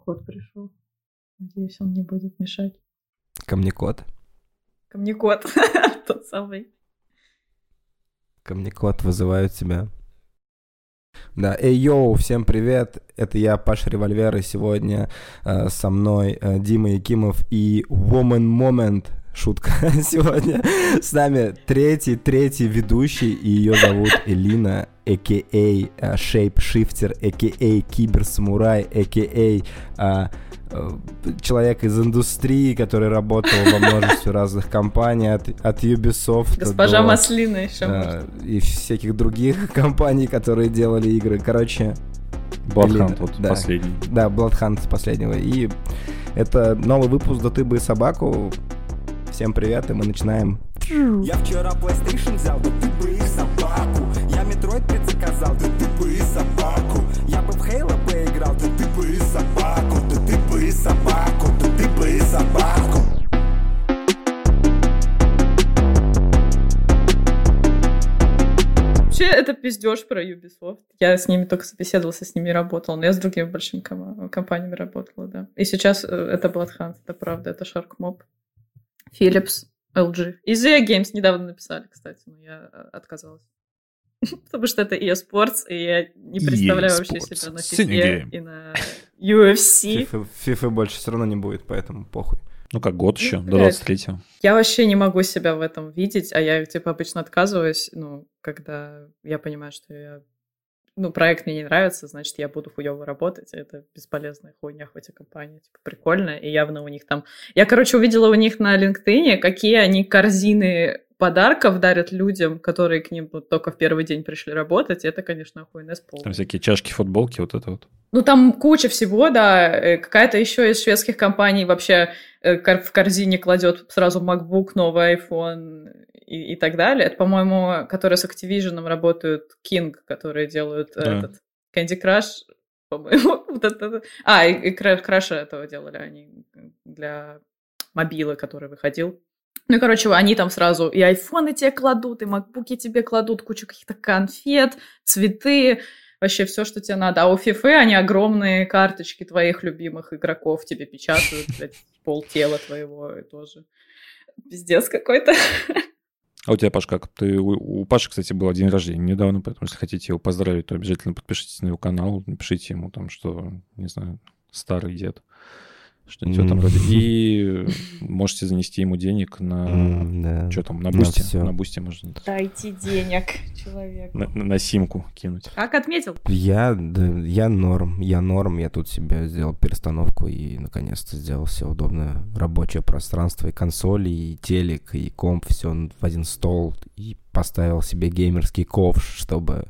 кот пришел. Надеюсь, он не будет мешать. Ко мне кот? Ко мне кот. Тот самый. Ко мне кот вызывают тебя. Да, эй, йоу, всем привет, это я, Паша Револьвер, и сегодня э, со мной э, Дима Якимов и Woman Moment, шутка, сегодня с нами третий, третий ведущий, и ее зовут Элина, a.k.a. Shapeshifter, a.k.a. Киберсамурай, a.k.a. Э, человек из индустрии, который работал во множестве разных компаний, от, от Ubisoft Госпожа до, Маслина еще да, И всяких других компаний, которые делали игры. Короче... Bloodhunt вот да, последний. Да, Bloodhunt последнего. И это новый выпуск «Да ты бы собаку». Всем привет, и мы начинаем. Я вчера PlayStation взял, да ты бы и собаку. Я Metroid предзаказал, да ты бы и собаку. Я бы в Halo поиграл, да ты бы и собаку. Да ты бы и собаку, да ты бы и собаку. Вообще, это пиздеж про Ubisoft. Я с ними только собеседовался, с ними работал, но я с другими большими ком- компаниями работала, да. И сейчас э, это Bloodhunt, это правда, это Shark Mob. Philips, LG. И ZA Games недавно написали, кстати, но я э, отказалась. Потому что это eSports, и я не представляю вообще себя на FIFA и на UFC. FIFA, FIFA больше все равно не будет, поэтому похуй. Ну, как год еще, ну, до 23-го. Я вообще не могу себя в этом видеть, а я, типа, обычно отказываюсь, ну, когда я понимаю, что я ну, проект мне не нравится, значит, я буду хуево работать. Это бесполезная хуйня в этой компании. Типа, прикольно, и явно у них там... Я, короче, увидела у них на LinkedIn, какие они корзины подарков дарят людям, которые к ним вот только в первый день пришли работать, это, конечно, охуенная полная. Там всякие чашки, футболки, вот это вот. Ну, там куча всего, да. Э, какая-то еще из шведских компаний вообще э, в корзине кладет сразу MacBook, новый iPhone и, и так далее. Это, по-моему, которые с Activision работают King, которые делают да. этот Candy Crush, по-моему. вот это. А, и, и Crash этого делали они для мобилы, который выходил. Ну, короче, они там сразу и айфоны тебе кладут, и макбуки тебе кладут, кучу каких-то конфет, цветы, вообще все, что тебе надо. А у FIFA они огромные карточки твоих любимых игроков тебе печатают, блядь, пол тела твоего тоже. Пиздец какой-то. А у тебя, Паш, как? Ты, у, у Паши, кстати, был день рождения недавно, поэтому если хотите его поздравить, то обязательно подпишитесь на его канал, напишите ему там, что, не знаю, старый дед. Что-нибудь mm. там вроде. И можете занести ему денег на... Mm, да. Что там, на бусте? На, на бусте можно. Дайте денег человеку. На, на, на симку кинуть. Как отметил? Я, да, я норм, я норм. Я тут себе сделал перестановку и наконец-то сделал все удобное рабочее пространство. И консоли, и телек, и комп, все в один стол. И поставил себе геймерский ковш, чтобы...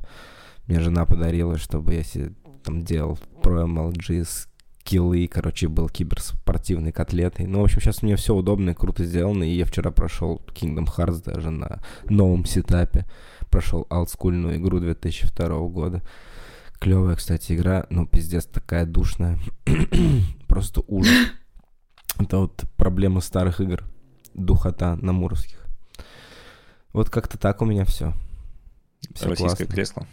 Мне жена подарила, чтобы я себе там делал Pro MLG с киллы, короче, был киберспортивной котлетой. Ну, в общем, сейчас мне все удобно и круто сделано, и я вчера прошел Kingdom Hearts даже на новом сетапе. Прошел олдскульную игру 2002 года. Клевая, кстати, игра, но пиздец такая душная. Просто ужас. Это вот проблема старых игр. Духота на муровских. Вот как-то так у меня все. все Российское классно. кресло.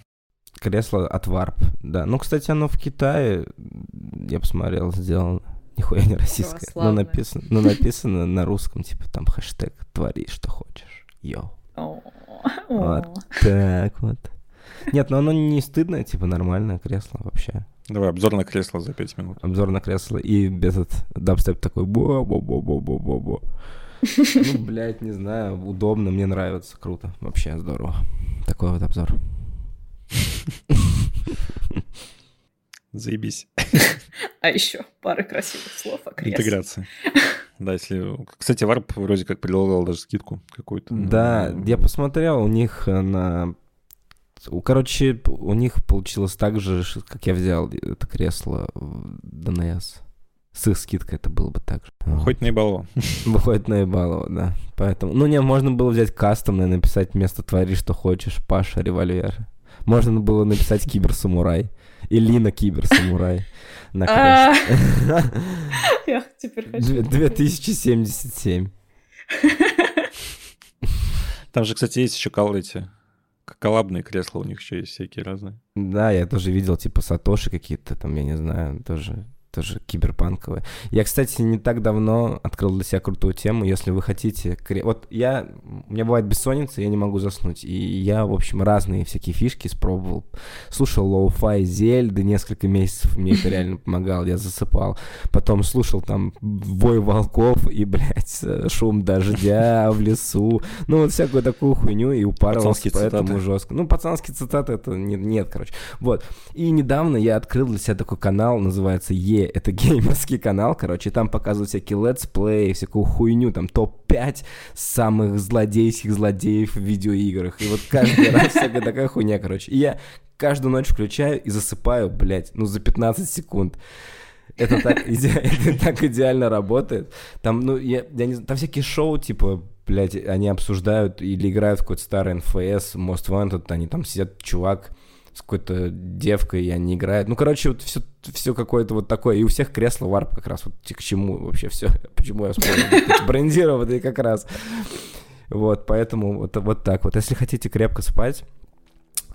Кресло от Warp, да. Ну, кстати, оно в Китае, я посмотрел, сделано. Нихуя не российское. Но написано, но написано на русском, типа там хэштег «Твори, что хочешь». Йоу. Вот так вот. Нет, но оно не стыдное, типа нормальное кресло вообще. Давай, обзор на кресло за пять минут. Обзор на кресло и без этот дабстеп такой бо бо бо бо бо бо бо Ну, блядь, не знаю, удобно, мне нравится, круто, вообще здорово. Такой вот обзор. Заебись. А еще пара красивых слов о кресле. Интеграция. Да, если... Кстати, Варп вроде как предлагал даже скидку какую-то. Да, я посмотрел, у них на... Короче, у них получилось так же, как я взял это кресло в ДНС. С их скидкой это было бы так же. Хоть наебалово. Хоть наебалово, да. Поэтому... Ну, не, можно было взять кастомное, написать вместо «Твори, что хочешь», Паша, револьвер. Можно было написать киберсамурай. Илина киберсамурай. На а. Я теперь хочу. 2077. Там же, кстати, есть еще эти коллабные кресла у них еще есть всякие разные. Да, я тоже видел, типа, Сатоши какие-то там, я не знаю, тоже тоже киберпанковая. Я, кстати, не так давно открыл для себя крутую тему, если вы хотите... Вот я... У меня бывает бессонница, я не могу заснуть, и я, в общем, разные всякие фишки спробовал. Слушал lo-fi Зельды несколько месяцев, мне это реально помогало, я засыпал. Потом слушал там вой волков и, блядь, шум дождя в лесу. Ну, вот всякую такую хуйню, и упарывался поэтому цитаты. жестко. Ну, пацанские цитаты это нет, короче. Вот. И недавно я открыл для себя такой канал, называется Е, это геймерский канал, короче, там показывают всякие летсплеи, всякую хуйню, там топ-5 самых злодейских злодеев в видеоиграх. И вот каждый раз всякая такая хуйня, короче. И я каждую ночь включаю и засыпаю, блядь, ну, за 15 секунд. Это так, иде... это так идеально работает. Там, ну, я, я не там всякие шоу, типа, блядь, они обсуждают или играют в какой-то старый НФС, Most Wanted, они там сидят, чувак с какой-то девкой, и они играют. Ну, короче, вот все, все какое-то вот такое. И у всех кресло варп как раз вот к чему вообще все. Почему я вспомнил? Брендированные как раз. Вот, поэтому вот, вот так вот. Если хотите крепко спать,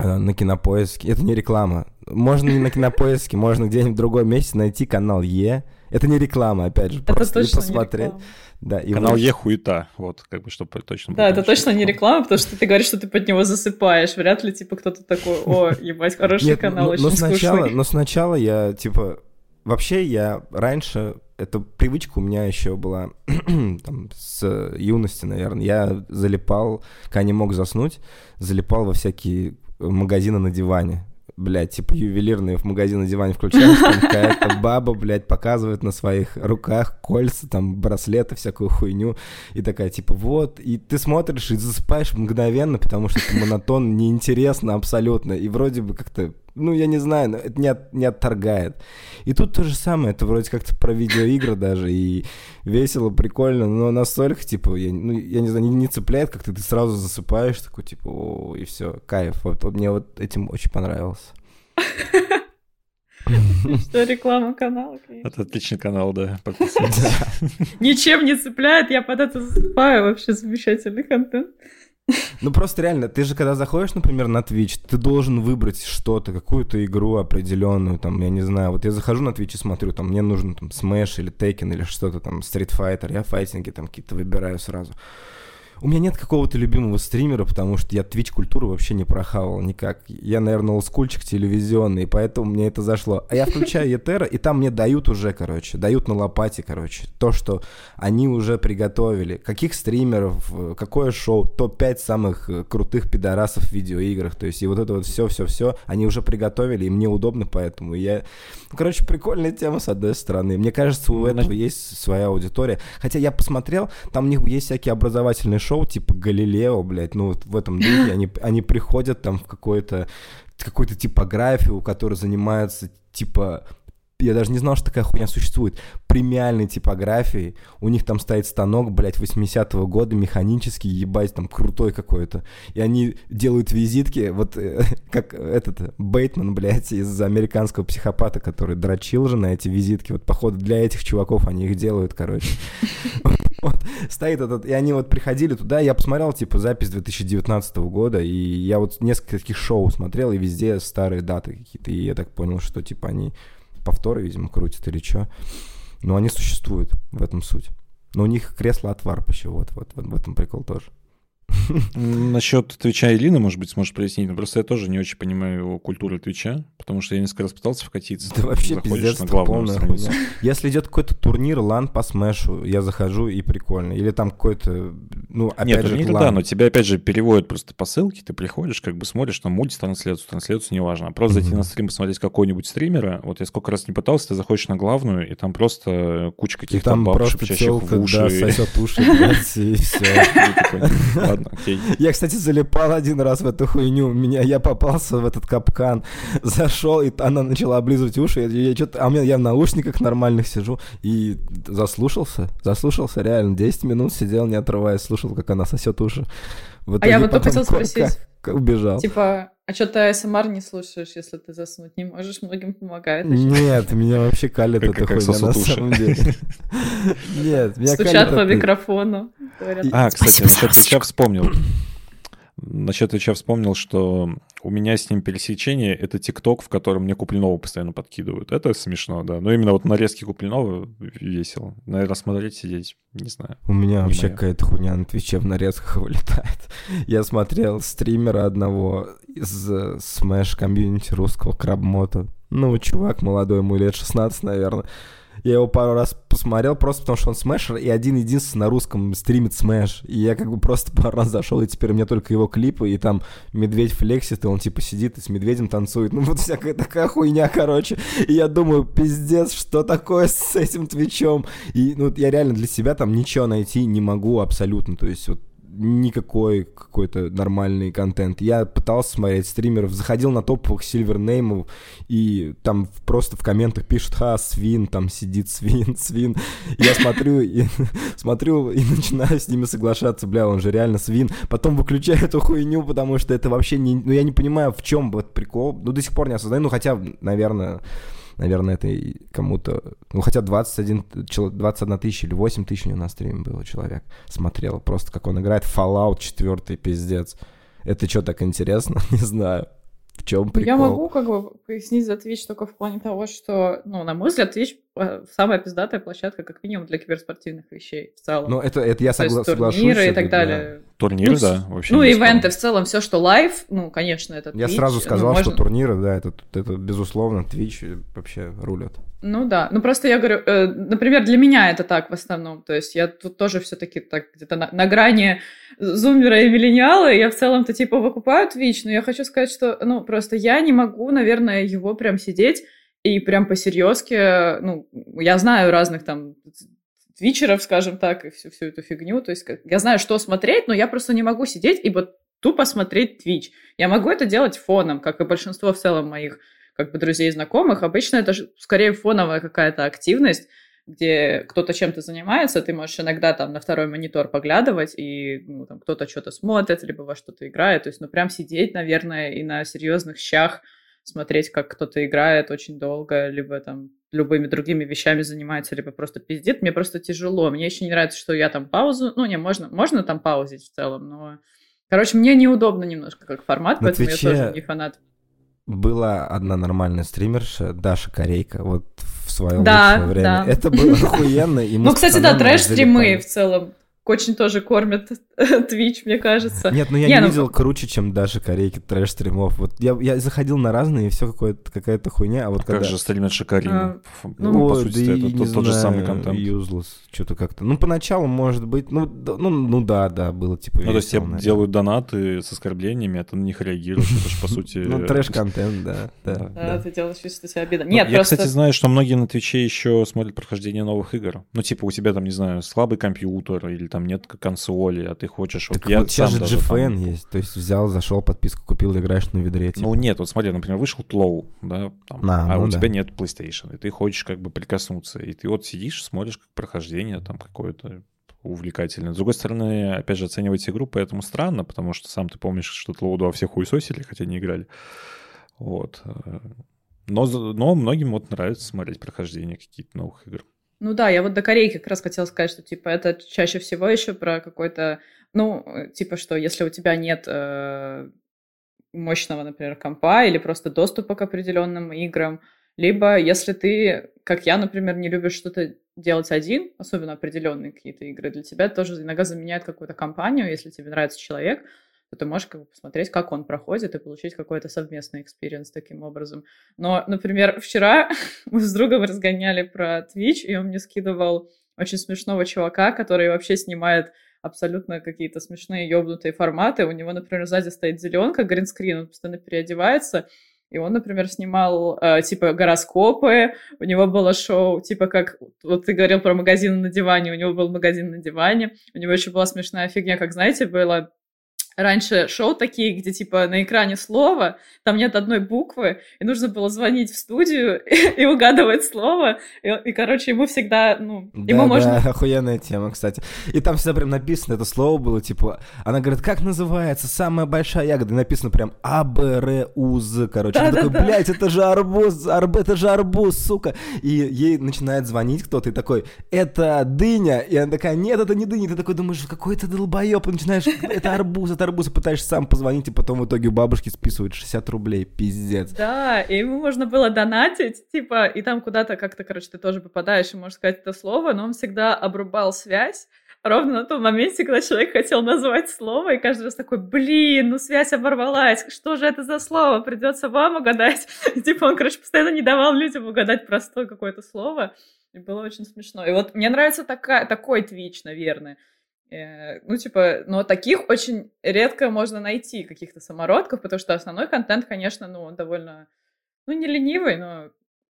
э, на кинопоиске. Это не реклама. Можно не на кинопоиске, можно где-нибудь в другом месте найти канал Е. Это не реклама, опять же, это просто точно посмотреть. Не да, и Канал Е хуета, вот, как бы, чтобы точно Да, это точно не реклама, потому что ты говоришь, что ты под него засыпаешь. Вряд ли, типа, кто-то такой, о, ебать, хороший Нет, канал, но, очень но сначала, скучный. Но сначала я, типа, вообще я раньше, эта привычка у меня еще была там, с юности, наверное. Я залипал, когда не мог заснуть, залипал во всякие магазины на диване блядь, типа ювелирные в магазин диване включаешь, там какая-то баба, блядь, показывает на своих руках кольца, там, браслеты, всякую хуйню, и такая, типа, вот, и ты смотришь и засыпаешь мгновенно, потому что это монотон неинтересно абсолютно, и вроде бы как-то ну, я не знаю, но это не, от, не отторгает. И тут то же самое, это вроде как-то про видеоигры даже, и весело, прикольно, но настолько, типа, я, ну, я не знаю, не, не цепляет, как-то ты сразу засыпаешь, такой, типа, о, и все, кайф. Вот, вот мне вот этим очень понравилось. Что реклама канала, Это отличный канал, да, Ничем не цепляет, я под это засыпаю, вообще замечательный контент. Ну просто реально, ты же когда заходишь, например, на Twitch, ты должен выбрать что-то, какую-то игру определенную, там, я не знаю, вот я захожу на Twitch и смотрю, там, мне нужен там Smash или Tekken или что-то там, Street Fighter, я файтинги там какие-то выбираю сразу. У меня нет какого-то любимого стримера, потому что я Twitch-культуру вообще не прохавал никак. Я, наверное, олдскульчик телевизионный, поэтому мне это зашло. А я включаю Етера, и там мне дают уже, короче, дают на лопате, короче, то, что они уже приготовили. Каких стримеров, какое шоу, топ-5 самых э, крутых пидорасов в видеоиграх. То есть, и вот это вот все-все-все, они уже приготовили, и мне удобно поэтому. Я... Ну, короче, прикольная тема, с одной стороны. Мне кажется, у этого есть своя аудитория. Хотя я посмотрел, там у них есть всякие образовательные шоу, шоу типа Галилео, блядь, ну вот в этом духе они, они приходят там в какое-то какую-то типографию, которая занимается типа я даже не знал, что такая хуйня существует, премиальной типографией. У них там стоит станок, блядь, 80-го года, механический, ебать, там крутой какой-то. И они делают визитки, вот э, как этот Бейтман, блядь, из американского психопата, который дрочил же на эти визитки. Вот, походу, для этих чуваков они их делают, короче. Вот, стоит этот, и они вот приходили туда, я посмотрел, типа, запись 2019 года, и я вот несколько таких шоу смотрел, и везде старые даты какие-то, и я так понял, что, типа, они повторы, видимо, крутят или что. Но они существуют, в этом суть. Но у них кресло от варп еще, вот, вот, вот в этом прикол тоже. Насчет Твича Илина, может быть, сможешь прояснить. Но просто я тоже не очень понимаю его культуру Твича, потому что я несколько раз пытался вкатиться. Да вообще пиздец, на полная хуйня. Если идет какой-то турнир, лан по смешу, я захожу и прикольно. Или там какой-то, ну, опять Нет, же, турнир, да, но тебя опять же переводят просто по ссылке, ты приходишь, как бы смотришь там мультитрансляцию, трансляцию, неважно. А просто зайти на стрим, посмотреть какого-нибудь стримера, вот я сколько раз не пытался, ты заходишь на главную, и там просто куча каких-то бабушек, телка, в уши. Да, сосет уши, и все. Ладно, окей. Я, кстати, залипал один раз в эту хуйню. Меня, я попался в этот капкан, зашел, и она начала облизывать уши. Я, я что-то, а у меня я в наушниках нормальных сижу и заслушался, заслушался реально. 10 минут сидел, не отрываясь, слушал, как она сосет уши. а я вот только хотел спросить. Убежал. Типа, а что ты СМР не слушаешь, если ты заснуть не можешь? Многим помогает. Нет, меня вообще калит эта хуйня на самом деле. Нет, меня Стучат по микрофону. А, кстати, Твича вспомнил. Насчет Твича вспомнил, что у меня с ним пересечение — это ТикТок, в котором мне Куплинова постоянно подкидывают. Это смешно, да. Но именно вот нарезки Куплинова весело. Наверное, смотреть, сидеть, не знаю. У меня вообще какая-то хуйня на Твиче в нарезках вылетает. Я смотрел стримера одного из э, Smash комьюнити русского Крабмота. Ну, чувак молодой, ему лет 16, наверное. Я его пару раз посмотрел просто потому, что он смешер, и один-единственный на русском стримит смеш. И я как бы просто пару раз зашел, и теперь у меня только его клипы, и там медведь флексит, и он типа сидит и с медведем танцует. Ну вот всякая такая хуйня, короче. И я думаю, пиздец, что такое с этим твичом? И ну я реально для себя там ничего найти не могу абсолютно. То есть вот никакой какой-то нормальный контент. Я пытался смотреть стримеров, заходил на топовых сильвернеймов, и там просто в комментах пишут, ха, свин, там сидит свин, свин. Я смотрю и смотрю и начинаю с ними соглашаться, бля, он же реально свин. Потом выключаю эту хуйню, потому что это вообще не... Ну, я не понимаю, в чем вот прикол. Ну, до сих пор не осознаю, ну, хотя, наверное, наверное, это кому-то... Ну, хотя 21, 21 тысяча или 8 тысяч у него на стриме было человек. Смотрел просто, как он играет Fallout 4, пиздец. Это что, так интересно? Не знаю. В чем прикол? Я могу как бы пояснить за Twitch только в плане того, что, ну, на мой взгляд, Twitch э, самая пиздатая площадка, как минимум, для киберспортивных вещей в целом. Ну, это, это я согла- соглашусь. турниры и так далее. Да. Турниры, ну, да, вообще. Ну, ивенты в целом, все, что лайв, ну, конечно, это Twitch. Я сразу сказал, ну, можно... что турниры, да, это, это безусловно, Twitch вообще рулят. Ну да, ну просто я говорю, э, например, для меня это так в основном, то есть я тут тоже все-таки так где-то на, на грани зумера и миллениала, я в целом-то типа выкупаю Twitch, но я хочу сказать, что, ну, просто я не могу, наверное, его прям сидеть и прям по-серьезки, ну, я знаю разных там твичеров, скажем так, и всю, всю эту фигню, то есть я знаю, что смотреть, но я просто не могу сидеть и вот тупо смотреть Twitch. Я могу это делать фоном, как и большинство в целом моих как бы друзей и знакомых. Обычно это скорее фоновая какая-то активность, где кто-то чем-то занимается, ты можешь иногда там на второй монитор поглядывать, и ну, там кто-то что-то смотрит, либо во что-то играет. То есть, ну, прям сидеть, наверное, и на серьезных щах смотреть, как кто-то играет очень долго, либо там любыми другими вещами занимается, либо просто пиздит. Мне просто тяжело. Мне еще не нравится, что я там паузу... Ну, не, можно, можно там паузить в целом, но... Короче, мне неудобно немножко как формат, на поэтому Твиче... я тоже не фанат была одна нормальная стримерша, Даша Корейка, вот в свое да, лучшее время. Да. Это было охуенно. И ну, кстати, да, трэш-стримы в целом очень тоже кормят Twitch, мне кажется. Нет, ну я не, не ну... видел круче, чем даже корейки трэш-стримов. Вот я, я заходил на разные, и все какая-то хуйня, а вот а когда... Как же стримят Шикарин? А, ну, по сути, да это тот, знаю, тот же самый контент. Useless, что-то как-то. Ну, поначалу, может быть, ну, да, ну, ну да, да, было типа... Ну, то есть тебе делают донаты с оскорблениями, а ты на них реагируешь, это же, по сути... Ну, трэш-контент, да. Да, ты делаешь вид, что тебе обидно. Нет, Я, кстати, знаю, что многие на Твиче еще смотрят прохождение новых игр. Ну, типа, у тебя там, не знаю, слабый компьютер или там нет консоли, а ты хочешь... Так вот, я вот сейчас же GFN там... есть, то есть взял, зашел, подписку купил, играешь на ведре. Типа. Ну нет, вот смотри, например, вышел Тлоу, да, там, а, а ну у да. тебя нет PlayStation, и ты хочешь как бы прикоснуться, и ты вот сидишь, смотришь как прохождение там какое-то увлекательное. С другой стороны, опять же, оценивать игру поэтому странно, потому что сам ты помнишь, что Тлоу 2 все хуесосили, хотя не играли. Вот. Но, но многим вот нравится смотреть прохождение каких-то новых игр. Ну да, я вот до Корейки как раз хотела сказать, что типа это чаще всего еще про какой-то, ну, типа что, если у тебя нет э, мощного, например, компа или просто доступа к определенным играм, либо если ты, как я, например, не любишь что-то делать один, особенно определенные какие-то игры, для тебя тоже иногда заменяет какую-то компанию, если тебе нравится человек, то ты можешь как бы посмотреть, как он проходит, и получить какой-то совместный experience таким образом. Но, например, вчера мы с другом разгоняли про Twitch, и он мне скидывал очень смешного чувака, который вообще снимает абсолютно какие-то смешные ёбнутые форматы. У него, например, сзади стоит зеленка, green screen, он постоянно переодевается, и он, например, снимал э, типа гороскопы, у него было шоу, типа как, вот ты говорил про магазин на диване, у него был магазин на диване, у него еще была смешная фигня, как, знаете, было раньше шоу такие, где типа на экране слово, там нет одной буквы, и нужно было звонить в студию и, и угадывать слово. И, и, короче, ему всегда, ну, да, ему да, можно... охуенная тема, кстати. И там всегда прям написано это слово было, типа, она говорит, как называется самая большая ягода? И написано прям А, Б, Р, У, З, короче. Да, да, такой, да. блядь, это же арбуз, арб, это же арбуз, сука. И ей начинает звонить кто-то, и такой, это дыня. И она такая, нет, это не дыня. И ты такой думаешь, какой ты долбоеб, и начинаешь, это арбуз, это арбуза, пытаешься сам позвонить, и потом в итоге у бабушки списывают 60 рублей. Пиздец. Да, и ему можно было донатить, типа, и там куда-то как-то, короче, ты тоже попадаешь и можешь сказать это слово, но он всегда обрубал связь, ровно на том моменте, когда человек хотел назвать слово, и каждый раз такой, блин, ну связь оборвалась, что же это за слово, придется вам угадать. Типа он, короче, постоянно не давал людям угадать простое какое-то слово, и было очень смешно. И вот мне нравится такая, такой твич, наверное. Э, ну, типа, но таких очень редко можно найти, каких-то самородков, потому что основной контент, конечно, ну, он довольно, ну, не ленивый, но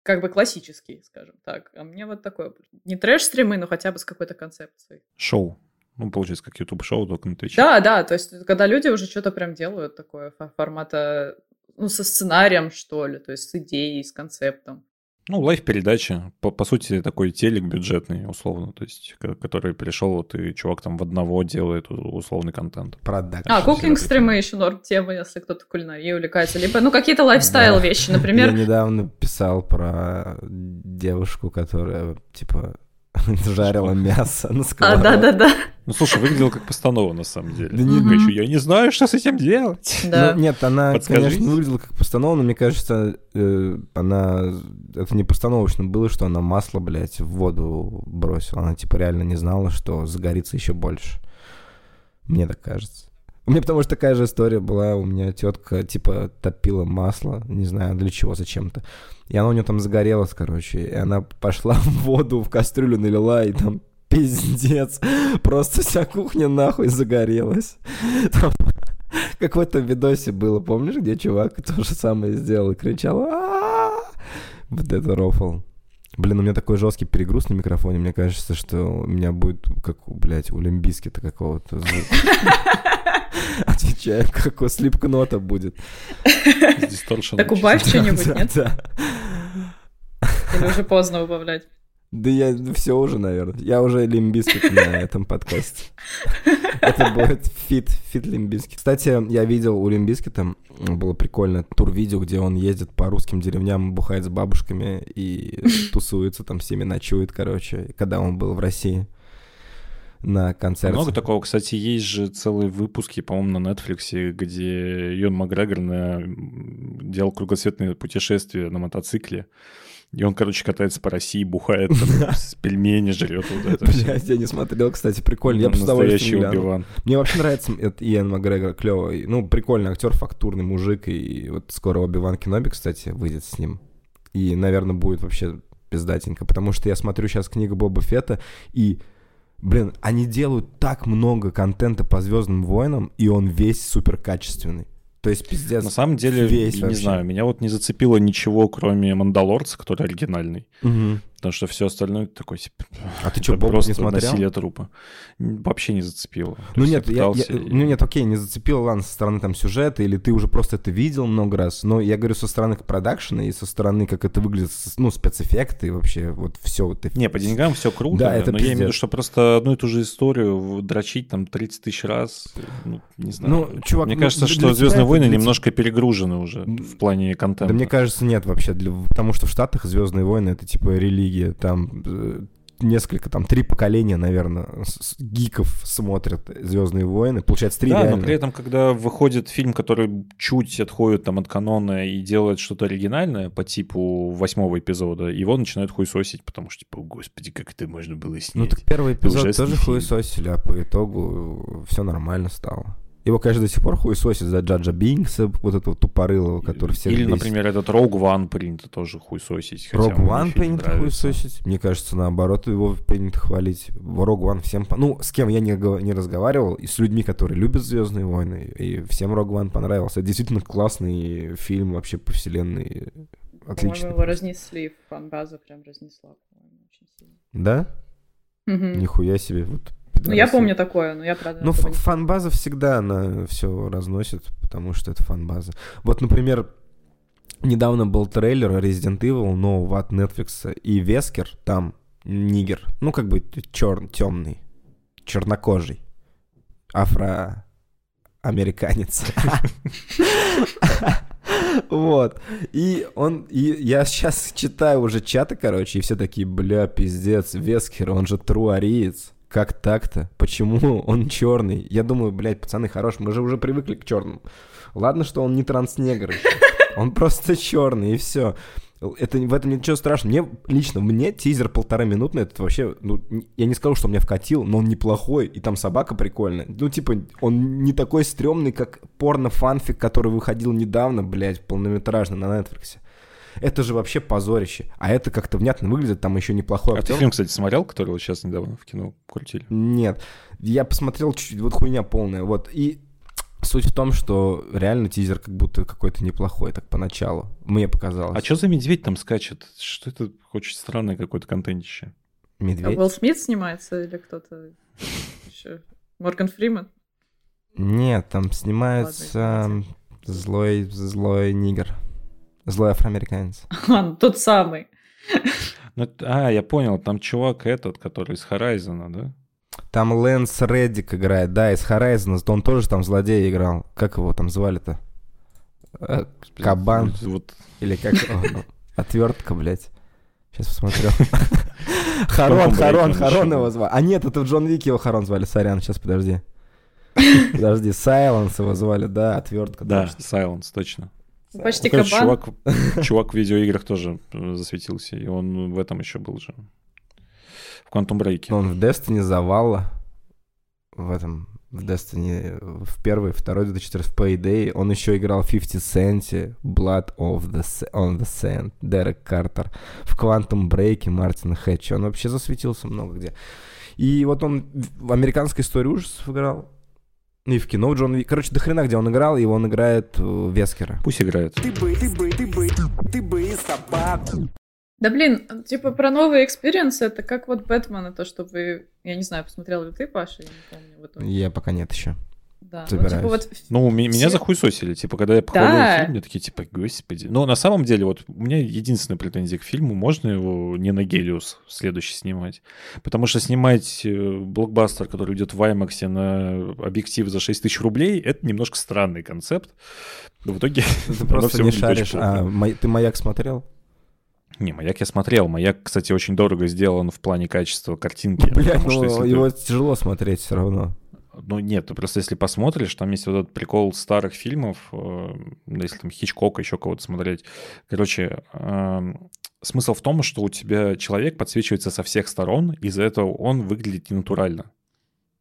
как бы классический, скажем так. А мне вот такое, не трэш-стримы, но хотя бы с какой-то концепцией. Шоу. Ну, получается, как YouTube-шоу, только на Twitch. Да, да, то есть, когда люди уже что-то прям делают такое формата, ну, со сценарием, что ли, то есть с идеей, с концептом. Ну, live-передача, по, по сути, такой телек бюджетный, условно, то есть, который пришел, вот и чувак там в одного делает условный контент. Продакшн. А, cooking-стримы еще норм тема, если кто-то кулинарией увлекается, либо, ну, какие-то лайфстайл вещи, например. Я недавно писал про девушку, которая, типа, жарила мясо на сковородке. А, да-да-да. Ну, слушай, выглядел как постанова, на самом деле. Да не еще, я не знаю, что с этим делать. Да. Ну, нет, она, конечно, выглядела как постанова, но мне кажется, э, она... Это не постановочно было, что она масло, блядь, в воду бросила. Она, типа, реально не знала, что загорится еще больше. Мне так кажется. У меня потому что такая же история была, у меня тетка, типа, топила масло, не знаю для чего, зачем-то. И оно у нее там загорелось, короче, и она пошла в воду, в кастрюлю налила, и там пиздец, просто вся кухня нахуй загорелась. Там как в этом видосе было, помнишь, где чувак то же самое сделал и кричал Вот это рофл. Блин, у меня такой жесткий перегруз на микрофоне, мне кажется, что у меня будет, как, блядь, у Лимбиски-то какого-то Отвечаю, как у Slipknot а будет. Так убавь что-нибудь, нет? Или уже поздно убавлять? Да я ну, все уже, наверное. Я уже Limp Bizkit на этом подкасте. Это будет feat, feat Limp Bizkit. Кстати, я видел у Limp Bizkit а, было прикольно, тур-видео, где он ездит по русским деревням, бухает с бабушками и тусуется, там всеми ночует, короче, когда он был в России на концерте. Много такого. Кстати, есть же целые выпуски, по-моему, на Netflix, где Йон Макгрегор на... делал кругосветное путешествие на мотоцикле. И он, короче, катается по России, бухает, пельмени жрет. Вот это Блядь, я не смотрел, кстати, прикольно. Я Настоящий убиван. Мне вообще нравится Иэн Макгрегор, клевый. Ну, прикольный актер, фактурный мужик. И вот скоро Оби-Ван Кеноби, кстати, выйдет с ним. И, наверное, будет вообще пиздатенько. Потому что я смотрю сейчас книгу Боба Фета, и Блин, они делают так много контента по Звездным войнам, и он весь супер качественный. То есть пиздец. На самом деле, весь не знаю, меня вот не зацепило ничего, кроме Мандалорца, который оригинальный. Угу. Потому что все остальное такое, типа, а ты что, просто не смотрел? насилие трупа. Вообще не зацепило. Ну нет, я, я, я, ну нет, окей, не зацепило, ладно, со стороны там сюжета, или ты уже просто это видел много раз, но я говорю со стороны продакшена и со стороны, как это выглядит, ну, спецэффекты вообще вот все. Вот это... Не, по деньгам все круто, да, это но пиздец. я имею в виду, что просто одну и ту же историю дрочить там 30 тысяч раз, ну, не знаю. Ну, чувак, мне ну, кажется, что «Звездные войны» для... немножко перегружены уже в плане контента. Да мне кажется, нет вообще, для... потому что в Штатах «Звездные войны» — это типа религия, там Э, несколько, там, три поколения, наверное, гиков смотрят «Звездные войны». Получается, три да, реально. но при этом, когда выходит фильм, который чуть отходит там от канона и делает что-то оригинальное по типу восьмого эпизода, его начинают хуесосить, потому что, типа, господи, как это можно было снять? Ну, так первый эпизод тоже хуесосили, а по итогу все нормально стало. Его, конечно, до сих пор хуесосит за Джаджа Бинкса, вот этого тупорылого, который все Или, бесит. например, этот Rogue One принято тоже хуесосить. Rogue One принято хуесосить. Мне кажется, наоборот, его принято хвалить. Rogue One всем... Ну, с кем я не, не разговаривал, и с людьми, которые любят «Звездные войны», и всем Rogue One понравился. Это действительно классный фильм вообще по вселенной. Отлично. По-моему, его разнесли, фан-база прям разнесла, очень сильно. Да? Угу. Нихуя себе. Вот ну, я помню такое, но я правда... Ну, фан-база всегда она все разносит, потому что это фан-база. Вот, например, недавно был трейлер Resident Evil нового от Netflix, и Вескер там нигер, ну, как бы чер темный, чернокожий, афроамериканец. Вот. И он, и я сейчас читаю уже чаты, короче, и все такие, бля, пиздец, Вескер, он же труариец как так-то? Почему он черный? Я думаю, блядь, пацаны, хорош, мы же уже привыкли к черному. Ладно, что он не транснегр еще. Он просто черный, и все. Это, в этом ничего страшного. Мне лично, мне тизер полтора минутный, этот вообще, ну, я не скажу, что меня вкатил, но он неплохой, и там собака прикольная. Ну, типа, он не такой стрёмный, как порно-фанфик, который выходил недавно, блядь, полнометражный на Netflix. Это же вообще позорище. А это как-то внятно выглядит, там еще неплохой А актер. ты фильм, кстати, смотрел, который вот сейчас недавно в кино крутили? Нет. Я посмотрел чуть-чуть, вот хуйня полная. Вот. И суть в том, что реально тизер как будто какой-то неплохой, так поначалу. Мне показалось. А что за медведь там скачет? Что это очень странное какое-то контентище? А Медведь? Уилл Смит снимается или кто-то еще? Морган Фриман? Нет, там снимается Ладно, злой, злой нигер. Злой афроамериканец. А, ну, тот самый. Ну, а, я понял, там чувак этот, который из Хорайзена, да? Там Лэнс Реддик играет, да, из Horizon, он тоже там злодея играл. Как его там звали-то? Э, Кабан. Вот Или как? Отвертка, блядь. Сейчас посмотрю. Харон, Харон, Харон его звали. А нет, это Джон Вик его Харон звали, сорян, сейчас подожди. Подожди, Сайленс его звали, да, отвертка. Да. Silence, точно. Почти Ну, короче, кабан. чувак, чувак в видеоиграх тоже э, засветился, и он в этом еще был же. В Quantum Break. Он в Destiny завала. В этом, в Destiny, в первый, второй 2014, в Payday. Он еще играл в 50 Cent, Blood of the, on the Sand, Дерек Картер. В Quantum Break Мартин Хэтч. Он вообще засветился много где. И вот он в американской истории ужасов играл. И в кино Джон Вик. Короче, до хрена, где он играл, и он играет Вескера. Пусть играет. Ты бы, ты бы, ты бы, ты бы собаку. Да блин, типа про новые experience ы, это как вот Бэтмена, то, что вы... Я не знаю, посмотрел ли ты, Паша, я не помню. Вот, Я пока нет еще. Да. собираюсь. Ну, типа вот... Ну, меня Все- захуесосили. Типа, когда я похвалил Да. фильм, мне такие, типа, господи. Но на самом деле, вот у меня единственная претензия к фильму, можно его не на Гелиос следующий снимать. Потому что снимать э, блокбастер, который идет в IMAX на объектив за 6 тысяч рублей, это немножко странный концепт. Но в итоге Ты просто не шаришь. А, «Май- ты «Маяк» смотрел? Не, «Маяк» я смотрел. «Маяк», кстати, очень дорого сделан в плане качества картинки. Блять, потому что ну если ты- его тяжело смотреть все равно. Ну нет, ты просто если посмотришь, там есть вот этот прикол старых фильмов, э, если там Хичкока, еще кого-то смотреть. Короче, эм, смысл в том, что у тебя человек подсвечивается со всех сторон, из-за этого он выглядит ненатурально.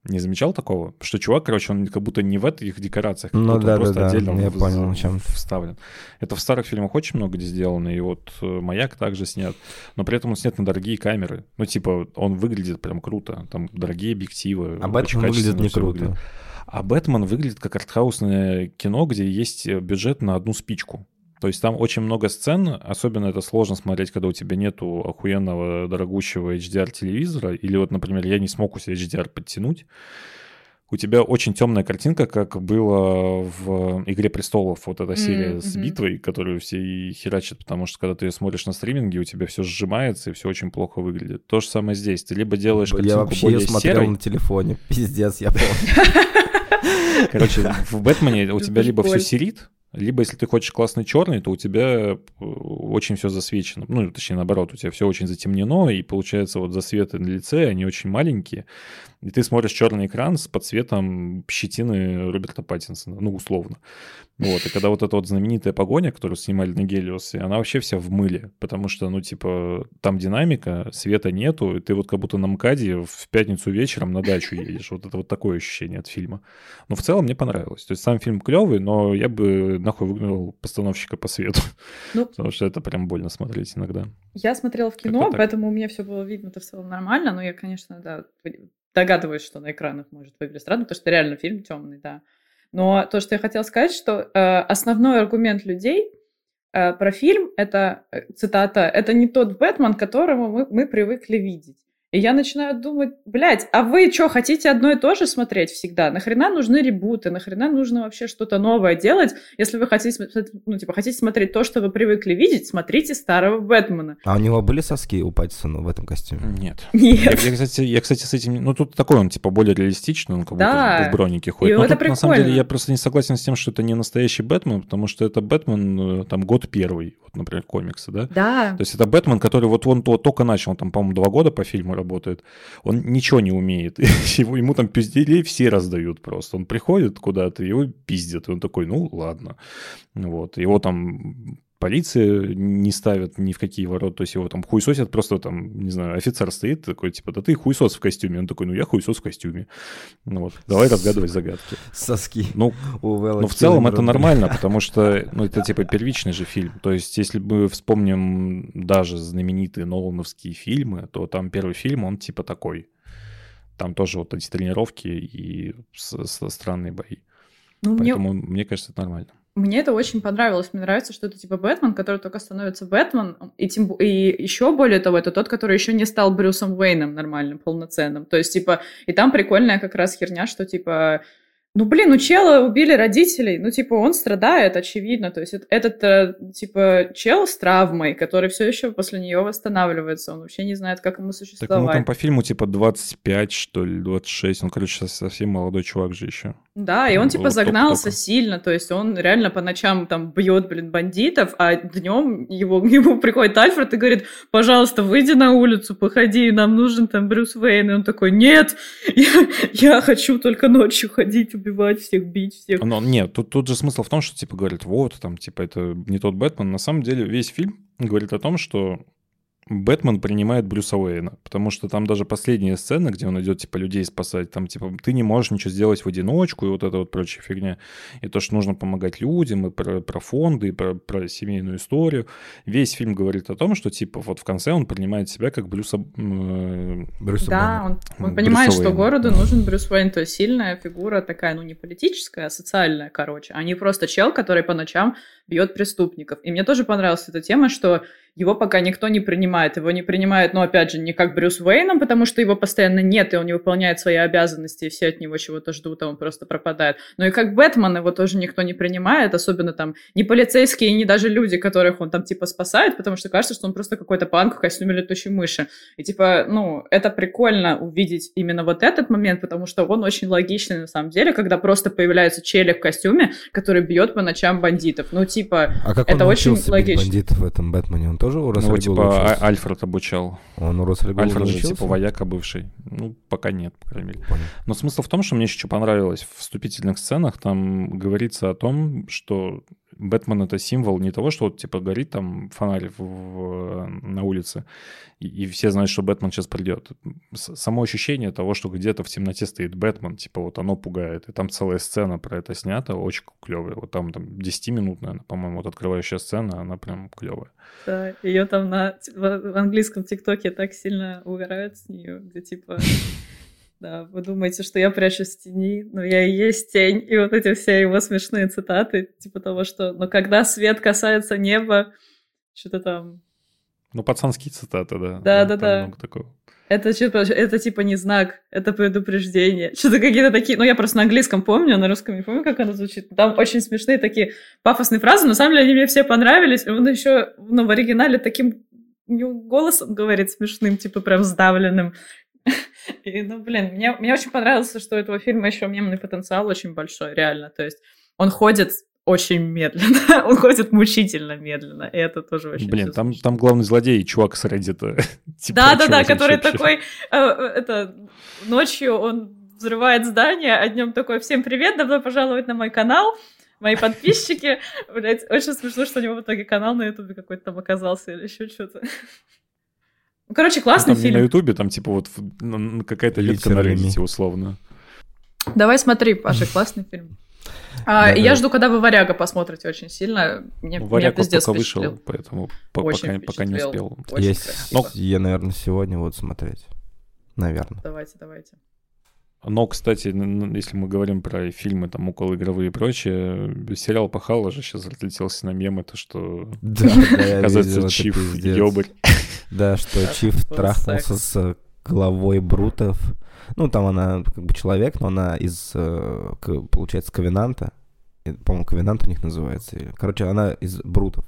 Не замечал такого? Что чувак, короче, он как будто не в этих декорациях, как Ну будто да, просто да, отдельно я в- понял, в- чем вставлен. Это в старых фильмах очень много где сделано, и вот э, «Маяк» также снят, но при этом он снят на дорогие камеры. Ну, типа, он выглядит прям круто, там дорогие объективы. А Бэтмен выглядит не круто. выглядит. А Бэтмен выглядит как артхаусное кино, где есть э, бюджет на одну спичку. То есть там очень много сцен, особенно это сложно смотреть, когда у тебя нету охуенного дорогущего HDR-телевизора, или вот, например, я не смог у себя HDR подтянуть. У тебя очень темная картинка, как было в «Игре престолов», вот эта серия с мгм. битвой, которую все и херачат, потому что когда ты ее смотришь на стриминге, у тебя все сжимается и все очень плохо выглядит. То же самое здесь. Ты либо делаешь Я картинку вообще ее более смотрел серой, на телефоне. Пиздец, я помню. Короче, в Бэтмене у тебя либо все серит, либо если ты хочешь классный черный, то у тебя э, очень все засвечено. Ну, точнее, наоборот, у тебя все очень затемнено, и получается вот засветы на лице, они очень маленькие. И ты смотришь черный экран с подсветом щетины Роберта Паттинсона, ну, условно. Вот, и когда вот эта вот знаменитая погоня, которую снимали на Гелиосе, она вообще вся в мыле, потому что, ну, типа, там динамика, света нету, и ты вот как будто на МКАДе в пятницу вечером на дачу едешь. Вот это вот такое ощущение от фильма. Но в целом мне понравилось. То есть сам фильм клевый, но я бы нахуй выгнал постановщика по свету. Ну. Потому что это прям больно смотреть иногда. Я смотрела в кино, поэтому у меня все было видно-то в целом нормально, но я, конечно, да, догадываюсь, что на экранах может выглядеть странно, потому что реально фильм темный, да. Но то, что я хотела сказать, что э, основной аргумент людей э, про фильм это э, цитата, это не тот Бэтмен, которого мы, мы привыкли видеть. И я начинаю думать, блядь, а вы что, хотите одно и то же смотреть всегда? Нахрена нужны ребуты? Нахрена нужно вообще что-то новое делать? Если вы хотите, ну, типа, хотите смотреть то, что вы привыкли видеть, смотрите старого Бэтмена. А у него были соски у Паттисона в этом костюме? Нет. Я, Нет. я, кстати, я, кстати, с этим... Ну, тут такой он, типа, более реалистичный, он как Да. будто в бронике ходит. И Но это тут, на самом деле, прикольно. я просто не согласен с тем, что это не настоящий Бэтмен, потому что это Бэтмен, э, там, год первый, вот, например, комиксы, да? Да. То есть это Бэтмен, который вот он то- только начал, там, по-моему, два года по фильму работает. Он ничего не умеет. Его, ему там пизделей все раздают просто. Он приходит куда-то, его пиздят. И он такой, ну, ладно. Вот. Его там полиция не ставят ни в какие ворота, то есть его там хуесосят, просто там, не знаю, офицер стоит такой, типа, да ты хуесос в костюме. Он такой, ну я хуесос в костюме. Ну вот, давай разгадывать загадки. Соски. Ну, Вэлла ну в целом это нормально, потому что, ну, это типа первичный же фильм. То есть, если мы вспомним даже знаменитые Нолановские фильмы, то там первый фильм, он типа такой. Там тоже вот эти тренировки и странные бои. Ну, мне, Поэтому, мне кажется, это нормально. Мне это очень понравилось. Мне нравится, что это типа Бэтмен, который только становится Бэтмен. И, тем, и еще более того, это тот, который еще не стал Брюсом Уэйном нормальным, полноценным. То есть, типа, и там прикольная как раз херня, что типа ну, блин, у чела убили родителей, ну, типа, он страдает, очевидно, то есть эт- этот, э, типа, чел с травмой, который все еще после нее восстанавливается, он вообще не знает, как ему Так ему существовать. там по фильму типа 25, что ли, 26. Он, короче, со- совсем молодой чувак же еще. Да, и он, типа, Вот загнался только-только. сильно, то есть он реально по ночам там бьет, блин, бандитов, а днем его, ему приходит Альфред и говорит, пожалуйста, выйди на улицу, походи, нам нужен там Брюс Уэйн, и он такой, нет, я, я хочу только ночью ходить, убивать всех, бить всех. Но нет, тут, тут же смысл в том, что типа говорят, вот, там, типа, это не тот Бэтмен. На самом деле весь фильм говорит о том, что Бэтмен принимает Брюса Уэйна, потому что там даже последняя сцена, где он идет, типа, людей спасать, там, типа, ты не можешь ничего сделать в одиночку, и вот эта вот прочая фигня. И то, что нужно помогать людям, и про, про фонды, и про, про семейную историю. Весь фильм говорит о том, что, типа, вот в конце он принимает себя как Брюса... э, Брюса Да, он, он понимает, Брюса что Уэйна. городу нужен Брюс Уэйн, то есть сильная фигура такая, ну не политическая, а социальная, короче, а не просто чел, который по ночам бьет преступников. И мне тоже понравилась эта тема, что его пока никто не принимает. Его не принимает, ну, опять же, не как Брюс Уэйном, потому что его постоянно нет, и он не выполняет свои обязанности, и все от него чего-то ждут, а он просто пропадает. Но и как Бэтмен его тоже никто не принимает, особенно там не полицейские, не даже люди, которых он там типа спасает, потому что кажется, что он просто какой-то панк в костюме летучей мыши. И типа, ну, это прикольно увидеть именно вот этот момент, потому что он очень логичный на самом деле, когда просто появляется челик в костюме, который бьет по ночам бандитов. Ну, типа, А как Это он очень логично. бандитов в этом Бэтмене? Он тоже у Ну, Рассела типа, А- учился? Альфред обучал. Он у Рассела Гула Альфред же, типа, вояка бывший. Ну, пока нет, по крайней мере. Понял. Но смысл в том, что мне еще что понравилось в вступительных сценах, там говорится о том, что Бэтмен это символ не того, что вот типа горит там фонарь в- в- на улице, и, и все знают, что Бэтмен сейчас придет. С- Само ощущение того, что где-то в темноте стоит Бэтмен, типа вот оно пугает. И там целая сцена про это снята, очень клевая. Вот там, там 10-минутная, по-моему, вот открывающая сцена, она прям клевая. Да, ее там на в английском ТикТоке так сильно угорают с нее, где типа да, вы думаете, что я прячусь в тени, но я и есть тень. И вот эти все его смешные цитаты, типа того, что «но когда свет касается неба», что-то там... Ну, пацанские цитаты, да. Да, Там да, да. много такого. Это, типа, это типа не знак, это предупреждение. Что-то какие-то такие... Ну, я просто на английском помню, на русском не помню, как оно звучит. Там очень смешные такие пафосные фразы. На самом деле они мне все понравились. И он еще ну, в оригинале таким ну, голосом говорит смешным, типа прям сдавленным. И, ну, блин, мне, мне очень понравилось, что у этого фильма еще мемный потенциал очень большой, реально. То есть он ходит очень медленно, он ходит мучительно медленно, и это тоже очень Блин, там, смешно. там главный злодей, чувак с Reddit. Типа, Да, да, да, который вообще? такой, э, э, это, ночью он взрывает здание, а днем такой, всем привет, добро пожаловать на мой канал, мои подписчики. Блять, очень смешно, что у него в итоге канал на ютубе какой-то там оказался или еще что-то. Ну, короче, Ну, классный там не на фильм. Ютубе, там типа вот ну, ну, какая-то ветка на. Reddit условно. Давай смотри, Паша, классный фильм. А, Да, я да. жду, когда вы «Варяга» посмотрите очень сильно. Мне, Ну, меня Варяг вот пиздец только вышел, поэтому по- Очень пока, пока не успел. Очень Есть, красиво. я, наверное, сегодня буду смотреть. Наверное. Давайте, давайте. Но, кстати, если мы говорим про фильмы, там, околоигровые и прочее, сериал Пахала же сейчас разлетелся на мемы, то, что, Да, оказывается, Чиф ёбарь. Да, что Чиф трахнулся с главой Брутов. Ну, там она как бы человек, но она из, э, получается, Ковенанта. По-моему, Ковенант у них называется. Короче, она из Брутов.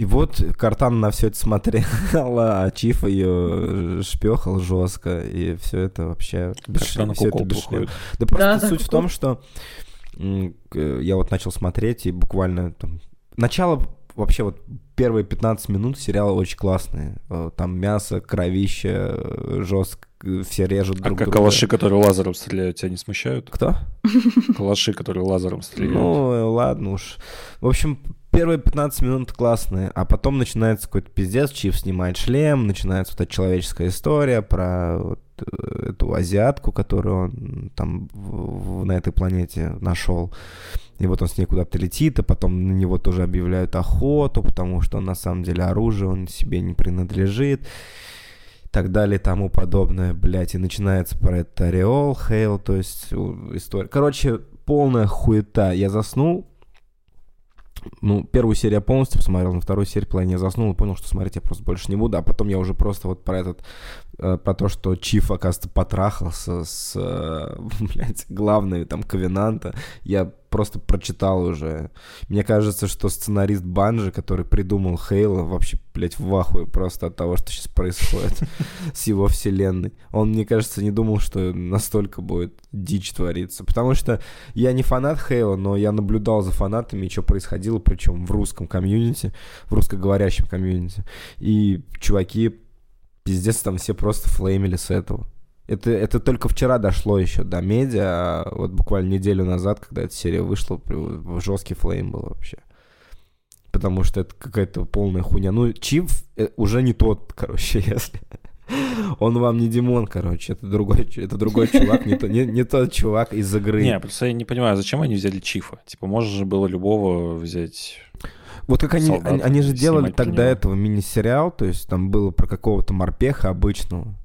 И вот Картан на все это смотрела, а Чиф ее шпехал жестко, и все это вообще... Это шлема. Да просто Да, да, суть в том, что к- я вот начал смотреть, и буквально там... Начало вообще вот первые 15 минут сериала очень классные. Э, Там мясо, кровище, жестко, все режут А друг как друга. калаши, которые лазером стреляют, тебя не смущают? Кто? Калаши, которые лазером стреляют. Ну, э, ладно уж. В общем, первые 15 минут классные, а потом начинается какой-то пиздец, Чиф снимает шлем, начинается вот эта человеческая история про вот, э, эту азиатку, которую он там в- в- на этой планете нашел. И вот он с ней куда-то летит, а потом на него тоже объявляют охоту, потому что он на самом деле оружие, он себе не принадлежит. Так далее и тому подобное, блядь, и начинается про это ореол, Хейл, то есть история. Короче, полная хуета. Я заснул, ну, первую серию я полностью посмотрел, на вторую серию половине я заснул и понял, что смотреть я просто больше не буду, а потом я уже просто вот про этот, э, про то, что Чиф, оказывается, потрахался с, э, блядь, главной там Ковенанта, я просто прочитал уже. Мне кажется, что сценарист Банжи, который придумал Хейла, вообще, блядь, в ахуе просто от того, что сейчас происходит с его вселенной. Он, мне кажется, не думал, что настолько будет дичь твориться. Потому что я не фанат Хейла, но я наблюдал за фанатами, что происходило, причем в русском комьюнити, в русскоговорящем комьюнити. И чуваки, пиздец, там все просто флеймили с этого. Это, это только вчера дошло еще до медиа, а вот буквально неделю назад, когда эта серия вышла, жесткий флейм был вообще. Потому что это какая-то полная хуйня. Ну, Чиф э, уже не тот, короче, если... Он вам не Димон, короче, это другой, это другой чувак, не, то- не, не тот чувак из игры. Не, просто я не понимаю, зачем они взяли Чифа? Типа, можно же было любого взять. Вот как они, солдат они, они же делали тогда этого мини-сериал, то есть там было про какого-то морпеха обычного.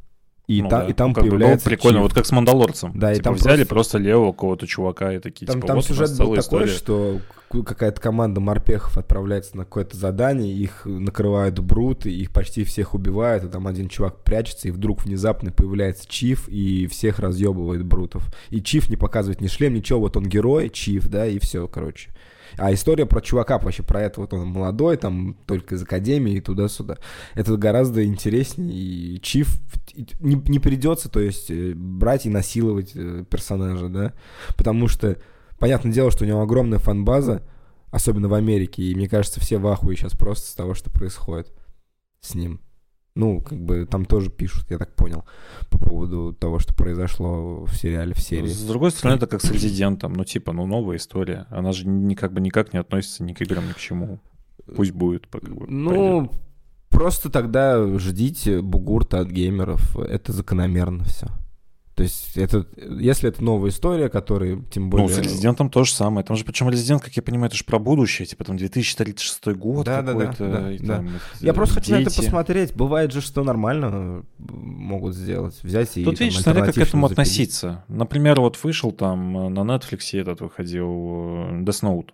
И, Ну та- да, и там ну, ну, появляется прикольно, Чиф. вот как с Мандалорцем. Да, и Типа, там взяли просто- просто левого какого-то чувака и такие, Там, типа, там вот сюжет был такой, история. что какая-то команда морпехов отправляется на какое-то задание, их накрывают бруты, их почти всех убивают, и там один чувак прячется, и вдруг внезапно появляется Чиф и всех разъебывает брутов. И Чиф не показывает ни шлем, ничего, вот он герой, Чиф, да, и все, короче. А история про чувака вообще, про это вот он молодой, там только из академии и туда-сюда. Это гораздо интереснее, и Чиф не, не придется, то есть, э, брать и насиловать э, персонажа, да, потому что Понятное дело, что у него огромная фан-база, особенно в Америке, и мне кажется, все в ахуе сейчас просто с того, что происходит с ним. Ну, как бы там тоже пишут, я так понял, по поводу того, что произошло в сериале, в серии. С другой стороны, это как с Резидентом. Ну, типа, ну, новая история. Она же как бы никак не относится ни к играм, ни к чему. Пусть будет. как бы, Ну, пойдет. просто тогда ждите бугурта от геймеров, это закономерно все. То есть, это, если это новая история, которая, тем более... Ну, с Резидентом то же самое. Там же, причем Резидент, как я понимаю, это же про будущее. Типа, там 2036 год Да, да, да, какой-то. да, и да. там Я эти просто хочу на это дети. посмотреть. Бывает же, что нормально э, могут сделать. Взять и Тут там, видишь, смотря как к этому запилить. относиться. Например, вот вышел там э, на Netflix этот выходил э, Death Note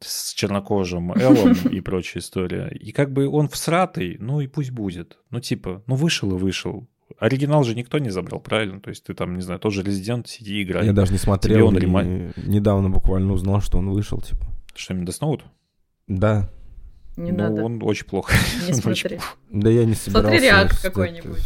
с чернокожим Эллом и прочая история. И как бы он всратый, ну и пусть будет. Ну типа, ну вышел и вышел. Оригинал же никто не забрал, правильно? То есть ты там, не знаю, тот же Резидент, сиди, играй. Я даже не смотрел. он и ремай- Недавно буквально узнал, что он вышел, типа. Что именно Note? Да. Не ну, надо, он очень плохо. не он смотри. Да я не собирался. Смотри реакт какой-нибудь.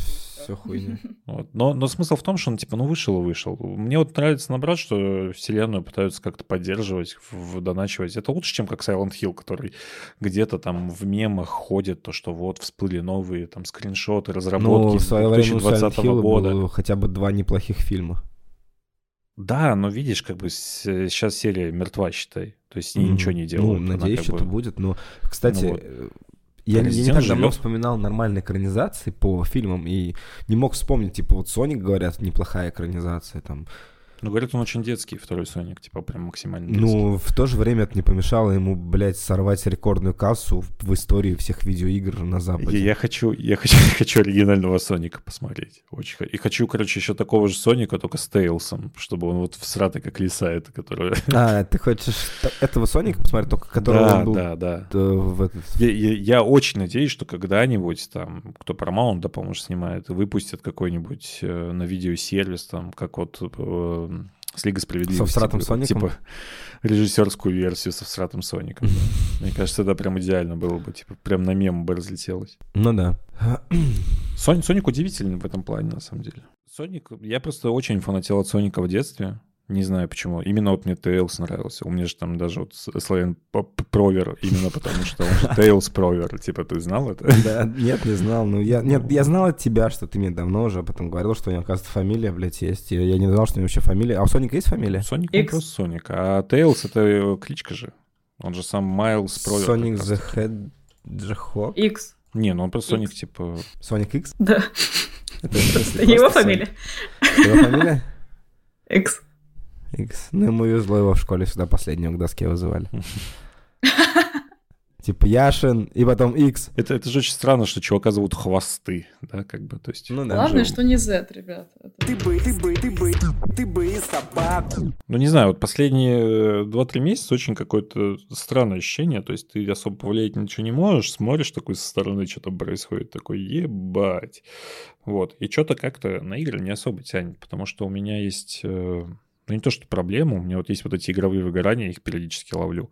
Все хуйня. Вот. Но, но смысл в том, что он типа, ну вышел и вышел. Мне вот нравится, наоборот, что вселенную пытаются как-то поддерживать, доначивать. Это лучше, чем как Silent Hill, который где-то там в мемах ходит, то, что вот всплыли новые там скриншоты, разработки Ну, в свое время у Silent 2020 Hill года. было хотя бы два неплохих фильма. Да, но видишь, как бы сейчас серия мертва, считай. То есть Мгм. ничего не делают. Ну, надеюсь, что-то бы- будет. Но, кстати, Ну вот. Я, не- я не так давно живет. вспоминал нормальные экранизации по фильмам и не мог вспомнить, типа, вот Соник, говорят, неплохая экранизация там. Ну, говорят, он очень детский, второй Соник, типа прям максимально детский. Ну, в то же время это не помешало ему, блядь, сорвать рекордную кассу в, в истории всех видеоигр на Я, Западе. я хочу, я хочу, хочу оригинального Соника посмотреть. Очень И хочу, короче, еще такого же Соника, только с Тейлсом, чтобы он вот всратый, как лиса эта, которая... А, ты хочешь этого Соника посмотреть, только которого Да, он был да, да. э, в этот... Я, я- я очень надеюсь, что когда-нибудь там, кто Paramount, да, по-моему, снимает, выпустят какой-нибудь э, на видеосервис, там, как вот э, с Лигой Справедливости. Со было, Соником? Типа режиссерскую версию со всратым Соником. Мне кажется, это прям идеально было бы, типа, прям на мем бы разлетелось. Ну да. Соник, Соник удивительный в этом плане, на самом деле. Соник, я просто очень фанател от Соника в детстве. Не знаю почему. Именно вот мне Tails нравился. У меня же там даже вот Славян Провер, именно потому что он же Tails Провер. Типа, ты знал это? Да, нет, не знал. Ну, я, нет, я знал от тебя, что ты мне давно уже об этом говорил, что у него, оказывается, фамилия, блядь, есть. Я, я не знал, что у него вообще фамилия. А у Соника есть фамилия? Соник, он просто Соник. А Tails — это кличка же. Он же сам Майлз Провер. Соник the Hedgehog? X. Не, ну он просто Соник, типа... Соник X? Да. Это, Его фамилия. Его фамилия? X. X. Ну, ему везло, его в школе всегда последнего к доске вызывали. Типа Яшин, и потом X. Это, это же очень странно, что чувака зовут Хвосты, да, как бы, то есть... Ну да. Главное, же- что не Z, ребят. Это- Ты бы, ты бы, ты бы, ты бы и собаку. Ну, не знаю, вот последние э, 2-3 месяца очень какое-то странное ощущение, то есть ты особо повлиять ничего не можешь, смотришь такой со стороны, что там происходит, такой, ебать. Вот, и что-то как-то на игры не особо тянет, потому что у меня есть... Ну, не то, что проблема, у меня вот есть вот эти игровые выгорания, их периодически ловлю.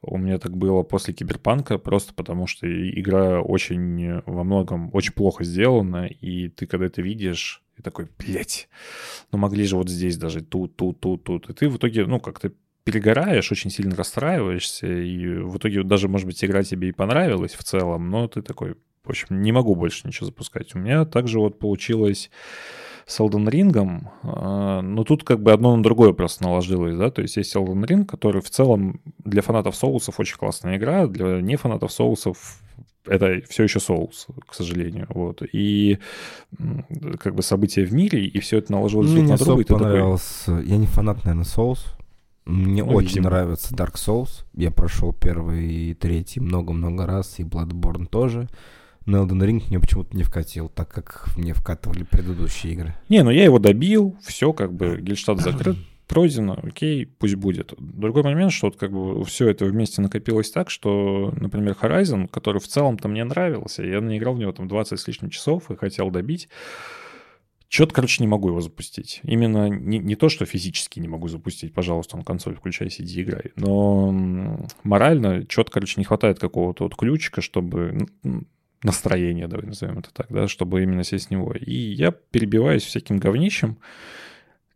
У меня так было после Киберпанка, просто потому что игра очень э, во многом очень плохо сделана, и ты когда это видишь, и такой, блядь, ну могли же вот здесь даже тут, тут, тут, тут. И ты в итоге, ну, как-то перегораешь, очень сильно расстраиваешься, и в итоге даже, может быть, игра тебе и понравилась в целом, но ты такой, в общем, не могу больше ничего запускать. У меня также вот получилось с Elden Ring, а, но тут как бы одно на другое просто наложилось, да, то есть есть Elden Ring, который в целом для фанатов соусов очень классная игра, для не фанатов соусов это все еще соус, к сожалению, вот, и как бы события в мире, и все это наложилось Мне друг на друга, и ты такой. Я не фанат, наверное, Souls. Мне Ну, очень видимо. нравится Dark Souls. Я прошел первый и третий много-много раз, и Bloodborne тоже. Но Elden Ring мне почему-то не вкатил, так как мне вкатывали предыдущие игры. Не, ну я его добил, все, как бы Гельштадт закрыт, пройдено, окей, пусть будет. Другой момент, что вот как бы все это вместе накопилось так, что, например, Horizon, который в целом-то мне нравился, я наиграл в него там 20 с лишним часов и хотел добить, Чё-то, короче, не могу его запустить. Именно не, не то, что физически не могу запустить, пожалуйста, на консоль включай, сиди, играй. Но морально чё-то, короче, не хватает какого-то вот ключика, чтобы... настроение, давай назовем это так, да, чтобы именно сесть с него. И я перебиваюсь всяким говнищем.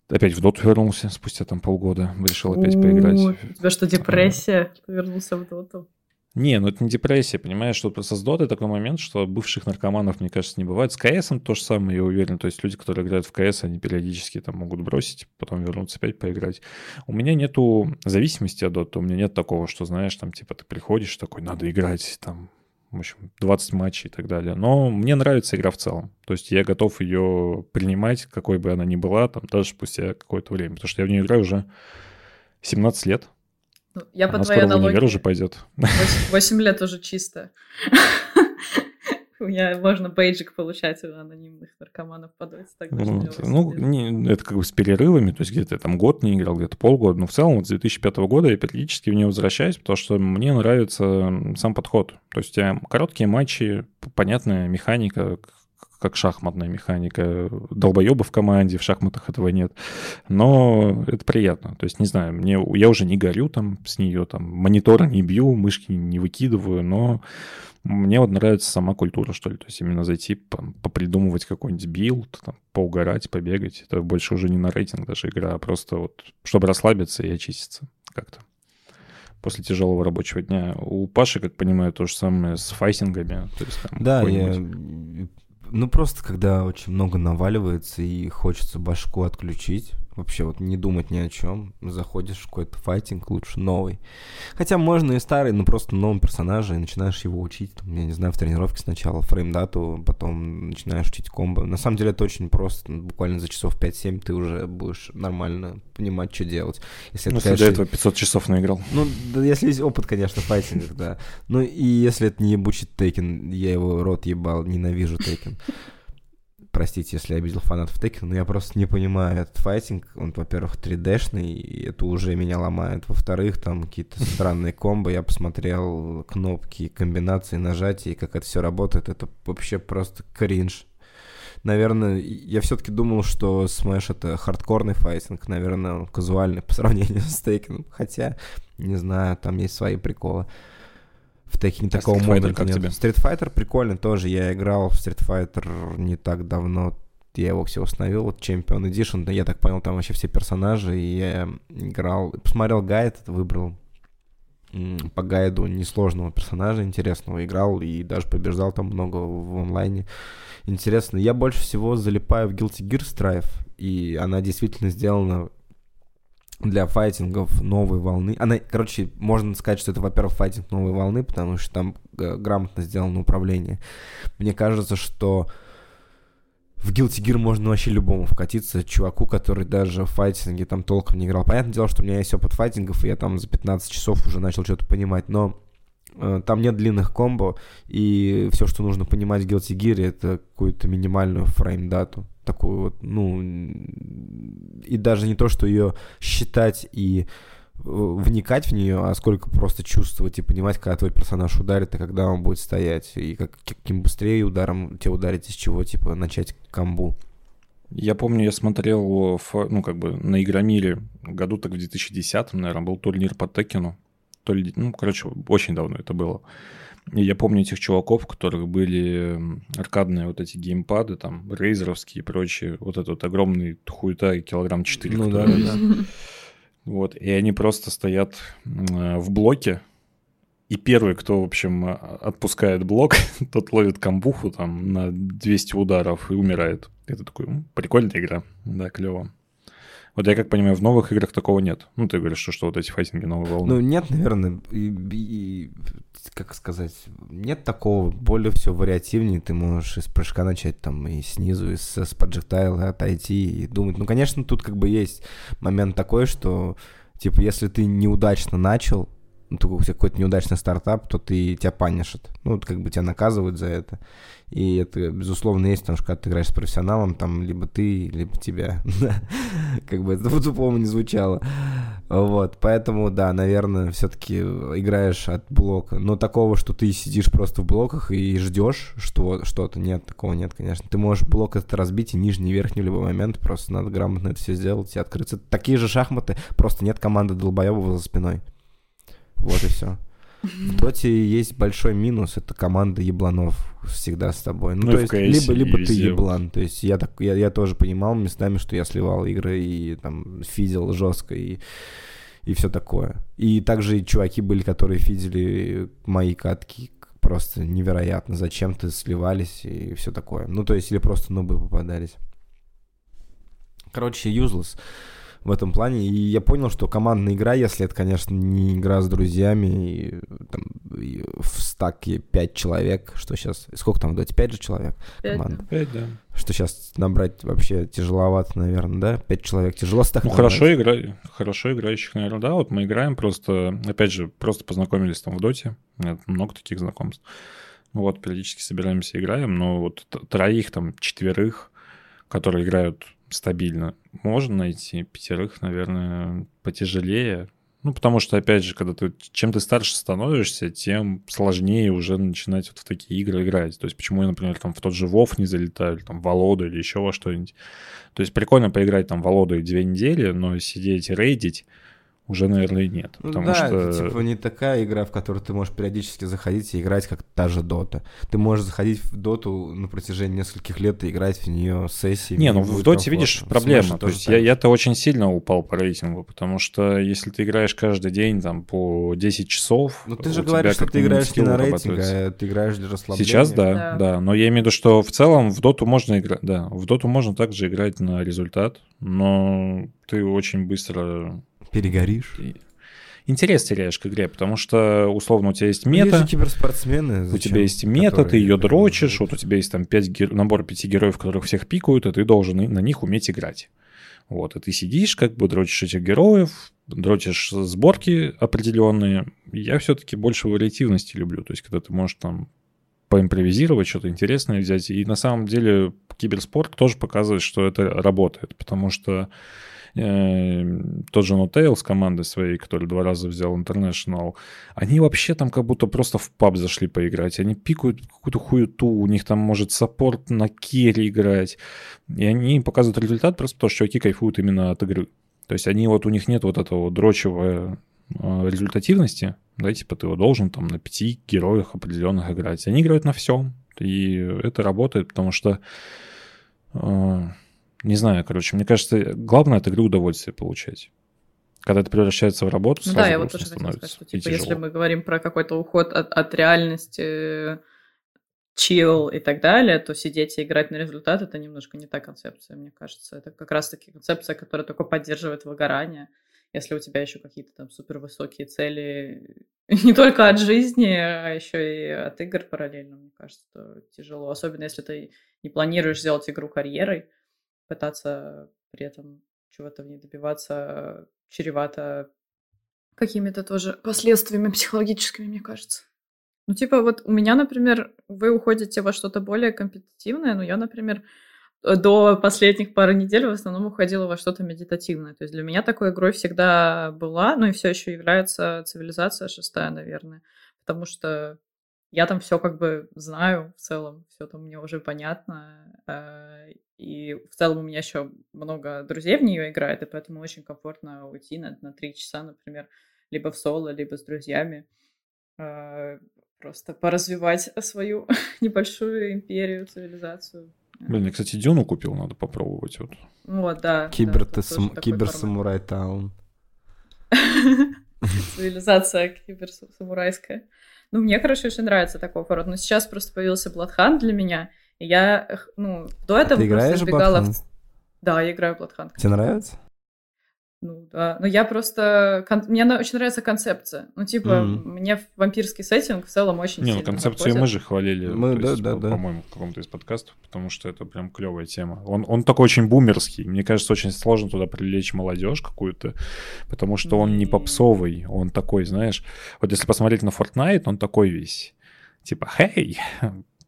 Опять в доту вернулся спустя там полгода. Решил опять поиграть. У тебя что, депрессия? Вернулся в доту. Не, ну это не депрессия, понимаешь, что просто с дотой такой момент, что бывших наркоманов, мне кажется, не бывает. С КСом то же самое, я уверен. То есть люди, которые играют в КС, они периодически там могут бросить, потом вернуться опять поиграть. У меня нету зависимости от доты, у меня нет такого, что, знаешь, там, типа, ты приходишь такой, надо играть, там, в общем, 20 матчей и так далее. Но мне нравится игра в целом. То есть я готов ее принимать, какой бы она ни была, там, даже спустя какое-то время. Потому что я в нее играю уже 17 лет. Ну, я по Она твоей скоро в универ аналогии. уже пойдет. 8 лет уже чисто. У меня можно бейджик получать у анонимных наркоманов по доте. Так даже Ну, не это- ну, это как бы с перерывами, то есть где-то там год не играл, где-то полгода, но в целом вот с 2005 года я периодически в нее возвращаюсь, потому что мне нравится сам подход. То есть короткие матчи, понятная механика, как шахматная механика. Долбоеба в команде, в шахматах этого нет. Но это приятно. То есть, не знаю, мне, я уже не горю там с нее, там, монитора не бью, мышки не выкидываю, но мне вот нравится сама культура, что ли. То есть именно зайти, по- попридумывать какой-нибудь build, там, поугарать, побегать. Это больше уже не на рейтинг даже игра, а просто вот, чтобы расслабиться и очиститься как-то после тяжелого рабочего дня. У Паши, как понимаю, то же самое с файтингами. То есть, там, Да, я... Ну, просто когда очень много наваливается и хочется башку отключить, вообще вот не думать ни о чем, заходишь в какой-то файтинг, лучше новый. Хотя можно и старый, но просто новым персонажа, и начинаешь его учить, там, я не знаю, в тренировке сначала, фреймдату, потом начинаешь учить комбо. На самом деле это очень просто, ну, буквально за часов 5-7 ты уже будешь нормально понимать, что делать. Если Ну, это, если до конечно, этого 500 часов наиграл. ну, да, если есть опыт, конечно, в файтингах, да. Ну, и если это не ебучий Tekken, я его рот ебал, ненавижу Tekken. Простите, если обидел фанатов Tekken, но я просто не понимаю этот файтинг. Он, во-первых, 3D-шный, и это уже меня ломает. Во-вторых, там какие-то странные комбо. Я посмотрел кнопки, комбинации, нажатия, и как это все работает. Это вообще просто кринж. Наверное, я все-таки думал, что Smash это хардкорный файтинг, наверное, он казуальный по сравнению с Tekken ом. Хотя, не знаю, там есть свои приколы. В Тейкене А такого момента как нет. тебе? Street Fighter прикольный тоже. Я играл в Street Fighter не так давно. я его все установил, вот Champion Edition, да, я так понял, там вообще все персонажи, и я играл, посмотрел гайд, выбрал по гайду несложного персонажа интересного, играл и даже побеждал там много в онлайне. Интересно, я больше всего залипаю в Guilty Gear Strive, и она действительно сделана для файтингов новой волны. Она, короче, можно сказать, что это, во-первых, файтинг новой волны, потому что там э, грамотно сделано управление. Мне кажется, что в Guilty Gear можно вообще любому вкатиться, чуваку, который даже в файтинге там толком не играл. Понятное дело, что у меня есть опыт файтингов, и я там за 15 часов уже начал что-то понимать, но э, там нет длинных комбо, и все, что нужно понимать в Guilty Gear, это какую-то минимальную фрейм-дату. Такую вот, ну, и даже не то, что ее считать и вникать в нее, а сколько просто чувствовать и понимать, когда твой персонаж ударит, и когда он будет стоять, и как, каким быстрее ударом тебе ударить, из чего, типа, начать камбу. Я помню, я смотрел, ну, как бы на Игромире году так в 2010, наверное, был турнир по Текину. То ли, ну, короче, очень давно это было. И я помню этих чуваков, у которых были аркадные вот эти геймпады, там, рейзеровские и прочие, вот этот вот огромный хуета килограмм 4. Ну да, да. Вот, и они просто стоят э, в блоке, и первый, кто, в общем, отпускает блок, тот ловит камбуху там на 200 ударов и умирает. Это такой, прикольная игра, да, клево. Вот я как понимаю, в новых играх такого нет. Ну, ты говоришь, что, что вот эти файтинги новые волны. Ну, нет, наверное, и, и, как сказать, нет такого, более все вариативнее, ты можешь из прыжка начать там и снизу, и с, с проджектайла отойти и думать. Ну, конечно, тут как бы есть момент такой, что, типа, если ты неудачно начал, ну, какой-то неудачный стартап, то ты тебя панишат. Ну, вот как бы тебя наказывают за это. И это, безусловно, есть, потому что когда ты играешь с профессионалом, там либо ты, либо тебя. как бы это по-тупому не звучало. Вот, поэтому, да, наверное, все-таки играешь от блока. Но такого, что ты сидишь просто в блоках и ждешь что, что-то, нет, такого нет, конечно. Ты можешь блок это разбить и нижний, и верхний в любой момент, просто надо грамотно это все сделать и открыться. Такие же шахматы, просто нет команды долбоебов за спиной. Вот и все. В Доте есть большой минус, это команда ебланов всегда с тобой. Ну, ну то есть, либо, либо ты еблан. То есть я, так, я, я тоже понимал местами, что я сливал игры и там фидел жестко и, и все такое. И также и чуваки были, которые фидели мои катки просто невероятно. Зачем-то сливались и все такое. Ну, то есть, или просто нубы попадались. Короче, useless в этом плане. И я понял, что командная игра, если это, конечно, не игра с друзьями, и, там, и в стаке 5 человек, что сейчас... Сколько там в доте? 5 же человек 5, команда? 5, да. Что сейчас набрать вообще тяжеловато, наверное, да? 5 человек тяжело стак Ну, хорошо, игра... хорошо играющих, наверное, да. Вот мы играем просто... Опять же, просто познакомились там в доте. Много таких знакомств. Вот, периодически собираемся, играем, но вот троих, там, четверых, которые играют стабильно. Можно найти пятерых, наверное, потяжелее. Ну, потому что, опять же, когда ты чем ты старше становишься, тем сложнее уже начинать вот в такие игры играть. То есть, почему я, например, там в тот же Вов не залетаю, или там Володу, или еще во что-нибудь. То есть, прикольно поиграть там Володу две недели, но сидеть и рейдить уже, наверное, нет. Ну, потому да, что... это типа не такая игра, в которую ты можешь периодически заходить и играть, как та же Дота. Ты можешь заходить в Доту на протяжении нескольких лет и играть в нее сессии. Не, ну в Доте, видишь, проблема. То есть я, я-то очень сильно упал по рейтингу, потому что если ты играешь каждый день там по 10 часов... Ну ты же говоришь, что ты играешь не на рейтинг, а ты играешь для расслабления. Сейчас да, да, да. Но я имею в виду, что в целом в Доту можно играть, да, в Доту можно также играть на результат, но ты очень быстро перегоришь интерес теряешь к игре, потому что, условно, у тебя есть мета. Есть киберспортсмены. Зачем? У тебя есть мета, ты ее дрочишь, вот у тебя есть там 5 гер... набор пяти героев, которых всех пикают, и ты должен на них уметь играть. Вот, и ты сидишь, как бы дрочишь этих героев, дрочишь сборки определенные. Я все-таки больше вариативности люблю, то есть когда ты можешь там поимпровизировать, что-то интересное взять. И на самом деле киберспорт тоже показывает, что это работает, потому что тот же Notale с командой своей, который два раза взял International, они вообще там как будто просто в паб зашли поиграть. Они пикают какую-то хуету, у них там может саппорт на керри играть. И они показывают результат просто потому, что чуваки кайфуют именно от игры. То есть они вот, у них нет вот этого дрочевого э, результативности, да, типа ты его должен там на пяти героях определенных играть. Они играют на всем, и это работает, потому что э, Не знаю, короче, мне кажется, главное от игры удовольствие получать. Когда это превращается в работу, Ну сразу да, я вот тоже хотела сказать, что типа, если мы говорим про какой-то уход от, от реальности, чил и так далее, то сидеть и играть на результат это немножко не та концепция, мне кажется. Это как раз-таки концепция, которая только поддерживает выгорание. Если у тебя еще какие-то там супер высокие цели не только от жизни, а еще и от игр параллельно, мне кажется, тяжело. Особенно если ты не планируешь сделать игру карьерой, пытаться при этом чего-то в ней добиваться чревато какими-то тоже последствиями психологическими, мне кажется. Ну, типа, вот у меня, например, вы уходите во что-то более компетитивное, но я, например, э, до последних пары недель в основном уходила во что-то медитативное. То есть для меня такой игрой всегда была, ну и все еще является цивилизация шестая, наверное. Потому что я там все как бы знаю в целом, все там мне уже понятно. э, И в целом у меня еще много друзей в нее играет, и поэтому очень комфортно уйти на, на три часа, например, либо в соло, либо с друзьями. э, Просто поразвивать свою небольшую империю, цивилизацию. Блин, я, кстати, Дюну купил, надо попробовать. Вот. Вот, да. да, Кибер формат. Киберсамурай Town. Цивилизация киберсамурайская. Ну, мне, короче, очень нравится такой формат. Но сейчас просто появился Bloodhunt для меня. И я, ну, до этого Ты просто играешь в избегала... Bloodhunt? Да, я играю в Bloodhunt. Тебе нравится? Ну, да. Но я просто... кон- Мне очень нравится концепция. Ну, типа, Мгм. мне вампирский сеттинг в целом очень Не, ну концепцию заходит. мы же хвалили, Мы- да, есть, да, по- да. по-моему, в каком-то из подкастов, потому что это прям клевая тема. Он, он такой очень бумерский. Мне кажется, очень сложно туда привлечь молодежь какую-то, потому что он не Не. попсовый, он такой, знаешь, вот если посмотреть на Fortnite, он такой весь, типа, хей,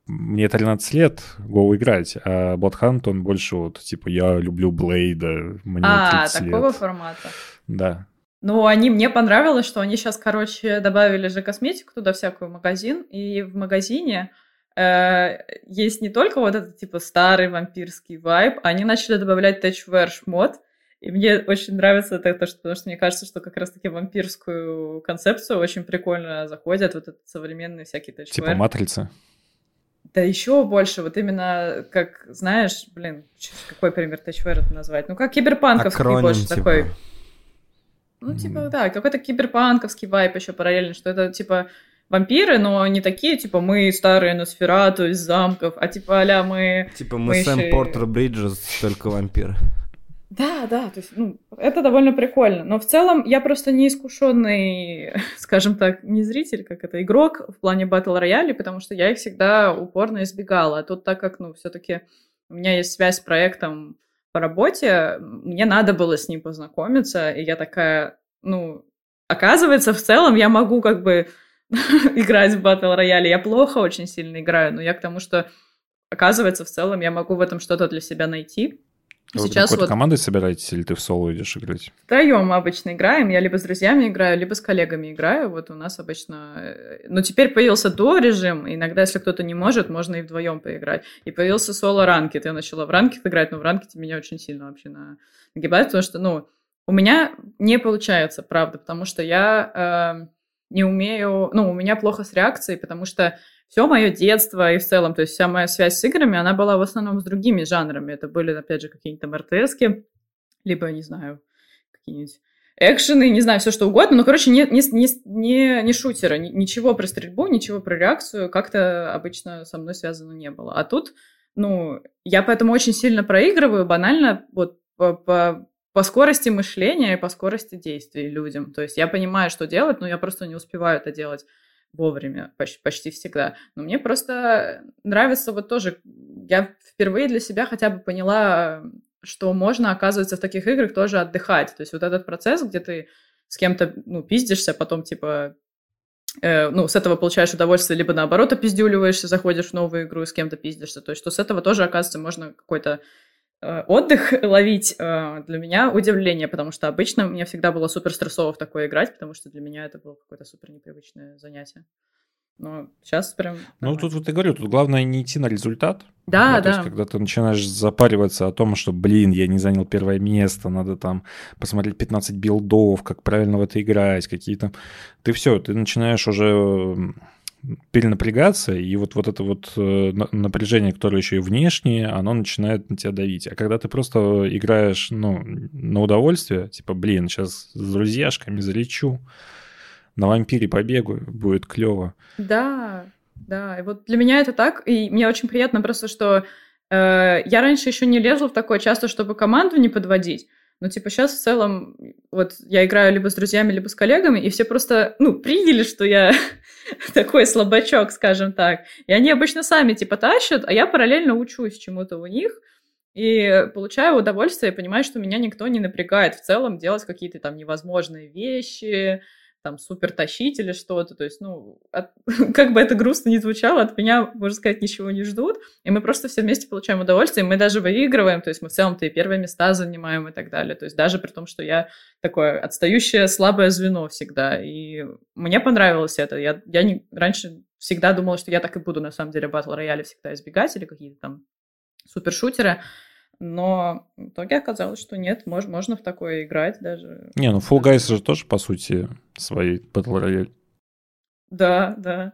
мне 13 лет, го играть, а Bloodhunt, он больше вот, типа, я люблю Блейда, мне А, 30 такого лет. формата. Да. Ну, они, мне понравилось, что они сейчас, короче, добавили же косметику туда всякую магазин, и в магазине э, есть не только вот этот, типа, старый вампирский вайб, они начали добавлять Touchwear шмот, и мне очень нравится это, то, что, потому что мне кажется, что как раз-таки вампирскую концепцию очень прикольно заходят вот этот современный всякий Touchwear. Типа матрица. Да еще больше, вот именно, как, знаешь, блин, какой пример Touchwear это назвать? Ну, как киберпанковский Акроним, больше типа. такой. Ну, типа, Мгм. да, какой-то киберпанковский вайп еще параллельно, что это, типа, вампиры, но не такие, типа, мы старые Носферату из замков, а типа, а мы... Типа мы Мы Сэм ещё и- Портер Бриджес, только вампир. Да, да, то есть, ну, это довольно прикольно. Но в целом я просто не искушенный, скажем так, не зритель, как это, игрок в плане батл рояли, потому что я их всегда упорно избегала. А тут так как, ну, все-таки у меня есть связь с проектом по работе, мне надо было с ним познакомиться, и я такая, ну, оказывается, в целом я могу как бы играть в батл рояле. Я плохо очень сильно играю, но я к тому, что оказывается, в целом я могу в этом что-то для себя найти. А Вы Сейчас какой-то вот командой собираетесь или ты в соло идешь играть? Втроем обычно играем. Я либо с друзьями играю, либо с коллегами играю. Вот у нас обычно... э, Но теперь появился до режим. Иногда, если кто-то не может, можно и вдвоем поиграть. И появился соло ранкет. Я начала в ранкет играть, но в ранкете меня очень сильно вообще на... нагибает, потому что, ну, у меня не получается, правда, потому что я э, не умею... Ну, у меня плохо с реакцией, потому что все мое детство и в целом, то есть вся моя связь с играми, она была в основном с другими жанрами. Это были, опять же, какие-нибудь там РТСки, либо, не знаю, какие-нибудь экшены, не знаю, все что угодно. Ну, короче, не, не, не, не, не шутеры, ни- ничего про стрельбу, ничего про реакцию как-то обычно со мной связано не было. А тут, ну, я поэтому очень сильно проигрываю банально вот по, по, по скорости мышления и по скорости действий людям. То есть я понимаю, что делать, но я просто не успеваю это делать вовремя, почти, почти всегда. Но мне просто нравится вот тоже, я впервые для себя хотя бы поняла, что можно, оказывается, в таких играх тоже отдыхать. То есть вот этот процесс, где ты с кем-то, ну, пиздишься, потом, типа, э, ну, с этого получаешь удовольствие, либо наоборот опиздюливаешься, заходишь в новую игру и с кем-то пиздишься. То есть что с этого тоже, оказывается, можно какой-то отдых ловить. Э, для меня удивление, потому что обычно мне всегда было супер стрессово в такое играть, потому что для меня это было какое-то супер непривычное занятие. Но сейчас прям... Ну, тут вот я говорю, тут главное не идти на результат. Да, Ну, то есть, да. когда ты начинаешь запариваться о том, что, блин, я не занял первое место, надо там посмотреть 15 билдов, как правильно в это играть, какие-то... Ты все, ты начинаешь уже перенапрягаться, и вот, вот это вот э, напряжение, которое еще и внешнее, оно начинает на тебя давить. А когда ты просто играешь, ну, на удовольствие, типа, блин, сейчас с друзьяшками залечу, на вампире побегу, будет клево. Да, да, и вот для меня это так, и мне очень приятно просто, что э, я раньше еще не лезла в такое часто, чтобы команду не подводить, но типа сейчас в целом вот я играю либо с друзьями, либо с коллегами, и все просто, ну, приняли, что я такой слабачок, скажем так. И они обычно сами типа тащат, а я параллельно учусь чему-то у них, и получаю удовольствие, понимаю, что меня никто не напрягает в целом делать какие-то там невозможные вещи, там супер тащить или что-то. То есть, ну, от, как бы это грустно не звучало, от меня, можно сказать, ничего не ждут. И мы просто все вместе получаем удовольствие, мы даже выигрываем, то есть мы в целом-то и первые места занимаем и так далее. То есть даже при том, что я такое отстающее, слабое звено всегда. И мне понравилось это. Я, я не, раньше всегда думала, что я так и буду, на самом деле, батл рояли всегда избегать или какие-то там супершутеры. Но в итоге оказалось, что нет, мож, можно в такое играть даже. Не, ну Fall Guys же тоже, по сути, свои Battle Royale. Да, да.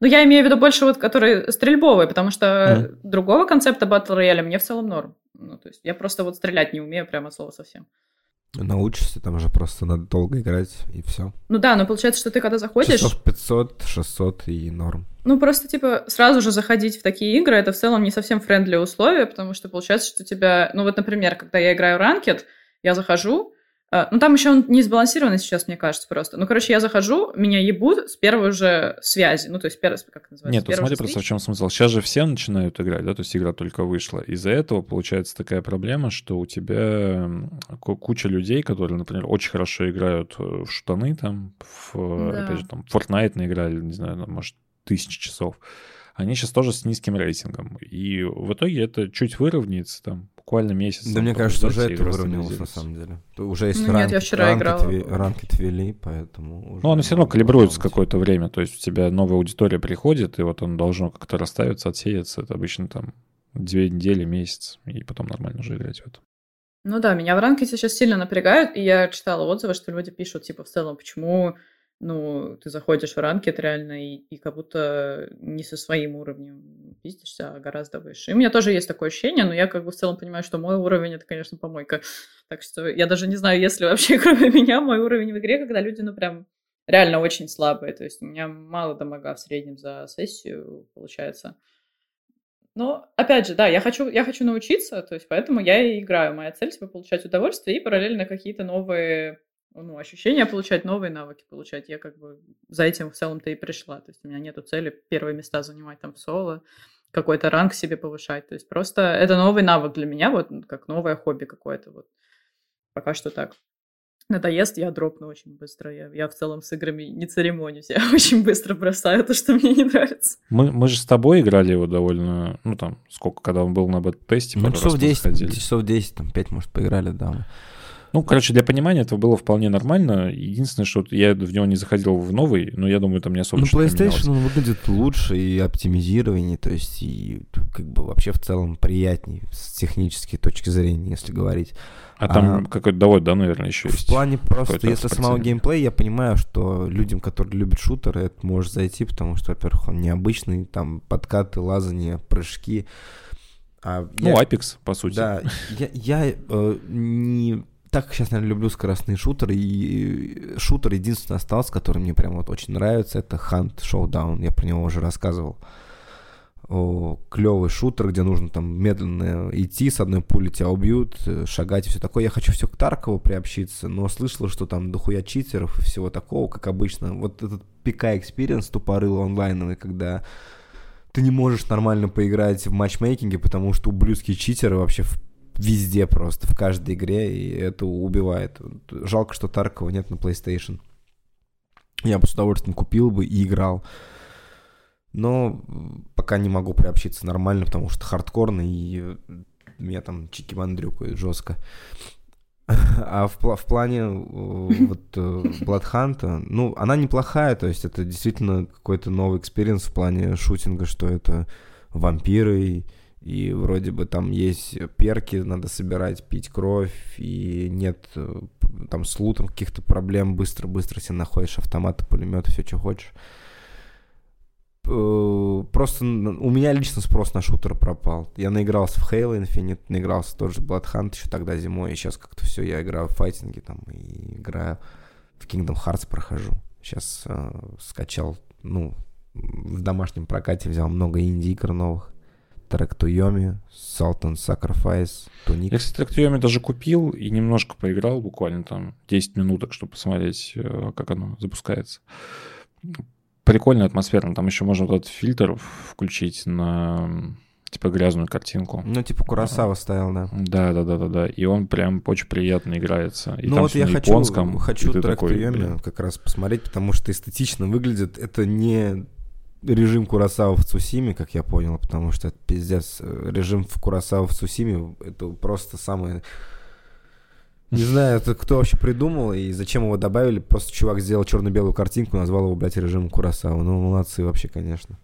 Ну, я имею в виду больше вот, которые стрельбовые, потому что mm. другого концепта Battle Royale мне в целом норм. Ну, то есть я просто вот стрелять не умею прямо слово совсем. Научишься, там уже просто надо долго играть, и все. Ну да, но получается, что ты когда заходишь... Часов 500, 600 и норм. Ну просто, типа, сразу же заходить в такие игры, это в целом не совсем френдли условия, потому что получается, что тебя... Ну вот, например, когда я играю ранкет, я захожу, ну, там еще он не сбалансированный сейчас, мне кажется, просто. Ну, короче, я захожу, меня ебут с первой же связи. Ну, то есть, первый, как называется? Нет, ну, смотри просто в чем смысл. Сейчас же все начинают играть, да, то есть игра только вышла. Из-за этого получается такая проблема, что у тебя куча людей, которые, например, очень хорошо играют э, в штаны, там, в, да. опять же, там, Fortnite наиграли, не знаю, может, тысячи часов они сейчас тоже с низким рейтингом. И в итоге это чуть выровняется, там, буквально месяц. Да мне кажется, уже это выровнялось на самом деле. Уже есть ну, ранк, нет, я вчера ранкет, играла. Ранкет вели, поэтому... Ну, оно все равно калибруется какое-то время, то есть у тебя новая аудитория приходит, и вот он должно как-то расставиться, отсеяться. Это обычно там две недели, месяц, и потом нормально уже играть в это. Ну да, меня в ранке сейчас сильно напрягают, и я читала отзывы, что люди пишут, типа, в целом, почему ну, ты заходишь в ранкет реально и, и как будто не со своим уровнем пиздишься, а гораздо выше. И у меня тоже есть такое ощущение, но я как бы в целом понимаю, что мой уровень — это, конечно, помойка. Так что я даже не знаю, есть ли вообще кроме меня мой уровень в игре, когда люди, ну, прям реально очень слабые. То есть у меня мало дамага в среднем за сессию получается. Но, опять же, да, я хочу, я хочу научиться, то есть поэтому я и играю. Моя цель, типа, получать удовольствие и параллельно какие-то новые ну, ощущения получать, новые навыки получать. Я как бы за этим в целом-то и пришла. То есть у меня нету цели первые места занимать там в соло, какой-то ранг себе повышать. То есть просто это новый навык для меня, вот как новое хобби какое-то. Вот. Пока что так. Надоест, я дропну очень быстро. Я, я в целом с играми не церемонюсь. Я очень быстро бросаю то, что мне не нравится. Мы, мы же с тобой играли его довольно... Ну, там, сколько, когда он был на бета-тесте. Ну, часов 10, часов 10, там, 5, может, поиграли, да. Ну, короче, для понимания это было вполне нормально. Единственное, что я в него не заходил в новый, но я думаю, там не особо Ну, PlayStation он выглядит лучше и оптимизированнее, то есть и как бы вообще в целом приятнее с технической точки зрения, если говорить. А там а, какой-то довод, да, наверное, еще в есть? В плане просто, если самого геймплея, я понимаю, что людям, которые любят шутеры, это может зайти, потому что, во-первых, он необычный, там подкаты, лазания, прыжки. А ну, я, Apex, по сути. Да, я, я э, не так сейчас, наверное, люблю скоростные шутеры, и шутер единственный остался, который мне прям вот очень нравится, это Hunt Showdown, я про него уже рассказывал. О, клевый шутер, где нужно там медленно идти, с одной пули тебя убьют, э, шагать и все такое. Я хочу все к Таркову приобщиться, но слышал, что там дохуя читеров и всего такого, как обычно. Вот этот peak experience тупорыло онлайновый, когда ты не можешь нормально поиграть в matchmaking е, потому что ублюдские читеры вообще в везде просто, в каждой игре, и это убивает. Жалко, что Таркова нет на PlayStation. Я бы с удовольствием купил бы и играл. Но пока не могу приобщиться нормально, потому что хардкорный, и меня там чики мандрюкают жестко. А в, в плане э, вот э, Bloodhunt, ну, она неплохая, то есть это действительно какой-то новый experience в плане шутинга, что это вампиры, и вроде бы там есть перки, надо собирать, пить кровь, и нет э, там с лутом каких-то проблем, быстро-быстро себе находишь автоматы, пулеметы, все, что хочешь. э, просто у меня лично спрос на шутер пропал. Я наигрался в Halo Infinite, наигрался тоже в Bloodhunt еще тогда зимой, и сейчас как-то все, я играю в файтинги там и играю в Kingdom Hearts прохожу. Сейчас э, скачал, ну, в домашнем прокате взял много инди-игр новых. Трек Туйоми, Salt and Sacrifice, Туник. Я, кстати, Трактуями даже купил и немножко поиграл, буквально там 10 минуток, чтобы посмотреть, э, как оно запускается. Прикольно, атмосферно. Там еще можно вот этот фильтр включить на типа грязную картинку. Ну, типа Курасава ставил, да. Да, да, да, да, да. И он прям очень приятно играется. И ну вот я хочу, японском. хочу трек такой, Туйоми блин. как раз посмотреть, потому что эстетично выглядит. Это не режим Курасава в Цусиме, как я понял, потому что это пиздец. э, Режим в Курасава в Цусиме это просто самое... Не знаю, это кто вообще придумал и зачем его добавили. Просто чувак сделал черно-белую картинку, назвал его, блядь, режимом Курасава. Ну, молодцы вообще, конечно.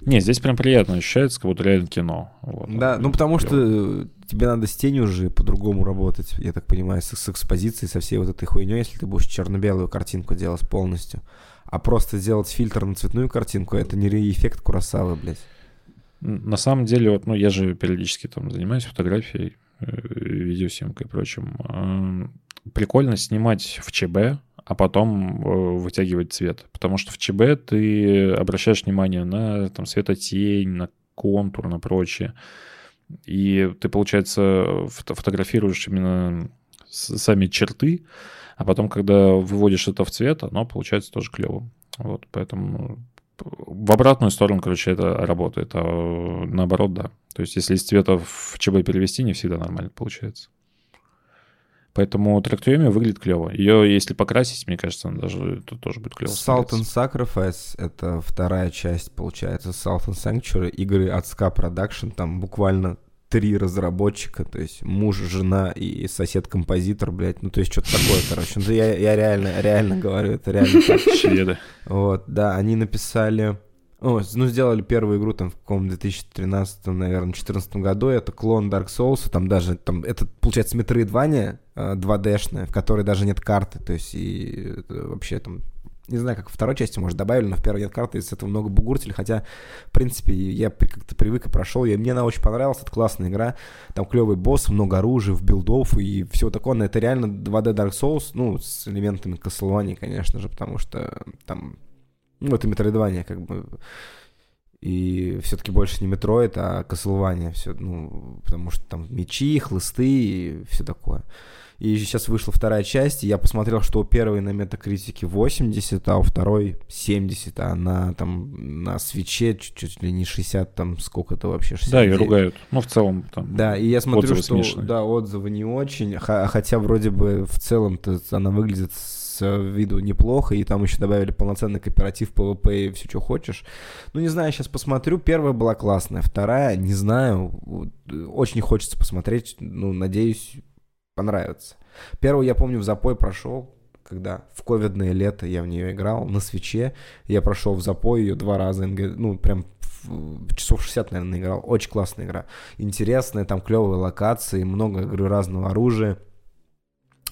Не, здесь прям приятно ощущается, как будто реально кино. Вот. Да, ну потому что э, тебе надо с тенью уже по-другому работать, я так понимаю, с, с экспозицией, со всей вот этой хуйней, если ты будешь черно-белую картинку делать полностью. А просто сделать фильтр на цветную картинку, это не эффект Курасавы, блядь. На самом деле, вот, ну, я же периодически там занимаюсь фотографией, э, видеосъемкой и прочим. Прикольно снимать в ЧБ, а потом э, вытягивать цвет. Потому что в ЧБ ты обращаешь внимание на там, светотень, на контур, на прочее. И ты, получается, фото- фотографируешь именно сами черты, а потом, когда выводишь это в цвет, оно получается тоже клево. Вот, поэтому в обратную сторону, короче, это работает, а наоборот, да. То есть, если из цвета в ЧБ перевести, не всегда нормально получается. Поэтому трактуеми выглядит клево. Ее, если покрасить, мне кажется, она даже тут тоже будет клево. Salt and Sacrifice — это вторая часть, получается, Salt and Sanctuary, игры от Ska Production, там буквально три разработчика, то есть муж, жена и сосед-композитор, блядь, ну то есть что-то такое, короче. Ну, я, я реально, реально говорю, это реально так. Шведы. Вот, да, они написали... О, ну, сделали первую игру там в каком 2013, наверное, 2014 году. Это клон Dark Souls. Там даже, там, это, получается, э, 2D-шная, в которой даже нет карты. То есть, и это вообще там... Не знаю, как второй части, может, добавили, но в первой нет карты, из этого много бугуртили. Хотя, в принципе, я как-то привык и прошел. И мне она очень понравилась, это классная игра. Там клевый босс, много оружия, билдов и всего такого. Но это реально 2D Dark Souls, ну, с элементами Castlevania, конечно же, потому что там ну, это метроидвания, как бы. И все-таки больше не метроид, а Castlevania. Все, ну, потому что там мечи, хлысты и все такое. И сейчас вышла вторая часть, и я посмотрел, что у первой на метакритике 80, а у второй 70, а на, там, на свече чуть, чуть ли не 60, там сколько-то вообще, 69. Да, и ругают. Ну, в целом, там. Да, и я смотрю, что смешанные. да, отзывы не очень, хотя вроде бы в целом-то она выглядит с виду неплохо, и там еще добавили полноценный кооператив, PvP и все, что хочешь. Ну, не знаю, сейчас посмотрю. Первая была классная, вторая, не знаю, э, очень хочется посмотреть, ну, надеюсь, понравится. Первую, я помню, в запой прошел, когда в ковидное лето я в нее играл, на свече, я прошел в запой ее два раза, ну, прям часов 60, наверное, играл. Очень классная игра. Интересная, там клевые локации, много, говорю, разного оружия,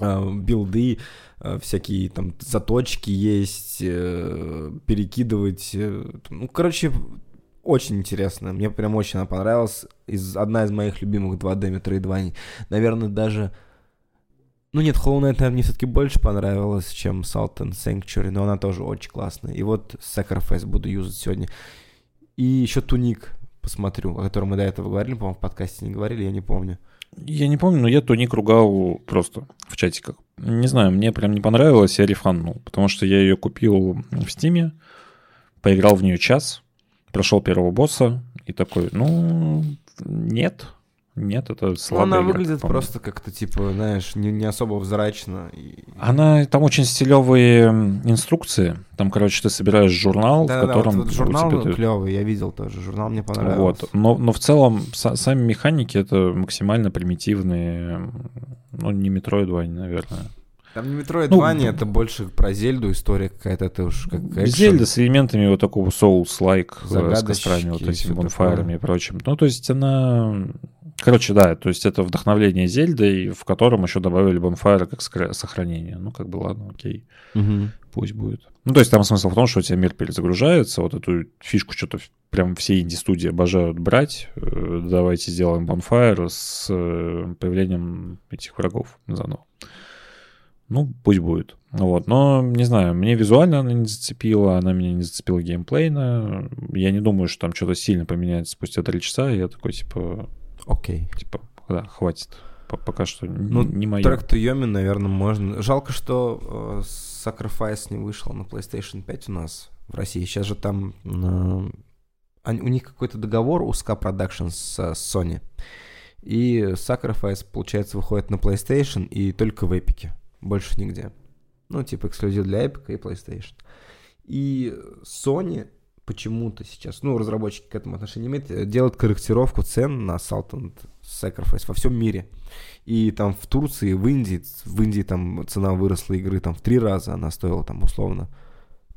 э, билды, э, всякие там заточки есть, э, перекидывать. э, Ну, короче, очень интересно. Мне прям очень она понравилась. Из, одна из моих любимых 2D метроидваний. Наверное, даже... Ну нет, Hollow Knight, наверное, мне все-таки больше понравилась, чем Salt and Sanctuary, но она тоже очень классная. И вот Sacrifice буду юзать сегодня. И еще Туник посмотрю, о котором мы до этого говорили, по-моему, в подкасте не говорили, я не помню. Я не помню, но я туник ругал просто в чатиках. Не знаю, мне прям не понравилось, я рефаннул, потому что я ее купил в Стиме, поиграл в нее час, прошел первого босса и такой, ну, нет, нет, это Ну, слабая она игра, выглядит просто как-то, типа, знаешь, не, не особо взрачно. Она, там очень стилевые инструкции. Там, короче, ты собираешь журнал, в Да-да-да, котором вот, вот журнал тебя ты- клевый, я видел тоже. Журнал мне понравился. Вот. Но, но в целом са- сами механики это максимально примитивные. Ну, не метроидвания, наверное. Там не Metroidvania, Ну, это больше про Зельду история какая-то, это уж как экшен. Зельда с элементами вот такого Souls-like, э, с кострами, вот этими бонфайрами и прочим. Ну, то есть она Короче, да, то есть это вдохновление Зельдой, в котором еще добавили Bonfire как сохранение. Ну, как бы ладно, окей, пусть будет. Ну, то есть там смысл в том, что у тебя мир перезагружается, вот эту фишку что-то прям все инди-студии обожают брать. Э, Давайте сделаем Bonfire с э, появлением этих врагов заново. Ну, пусть будет. Вот. Но, не знаю, мне визуально она не зацепила, она меня не зацепила геймплейно. Я не думаю, что там что-то сильно поменяется спустя три часа. Я такой, типа, Окей. типа, да, хватит. Пока что Ну, не мое. Трек to Yomi, наверное, можно. Жалко, что э, Sacrifice не вышел на PlayStation 5 у нас в России. Сейчас же там э, они- у них какой-то договор у Ska Productions с, э, Sony. И Sacrifice, получается, выходит на PlayStation и только в Epic. Больше нигде. Ну, типа эксклюзив для Epic и PlayStation. И Sony почему-то сейчас, ну, разработчики к этому отношения имеют, э, делают корректировку цен на Assault and Sacrifice во всем мире. И там в Турции, в Индии, в Индии там цена выросла игры там в три раза, она стоила там условно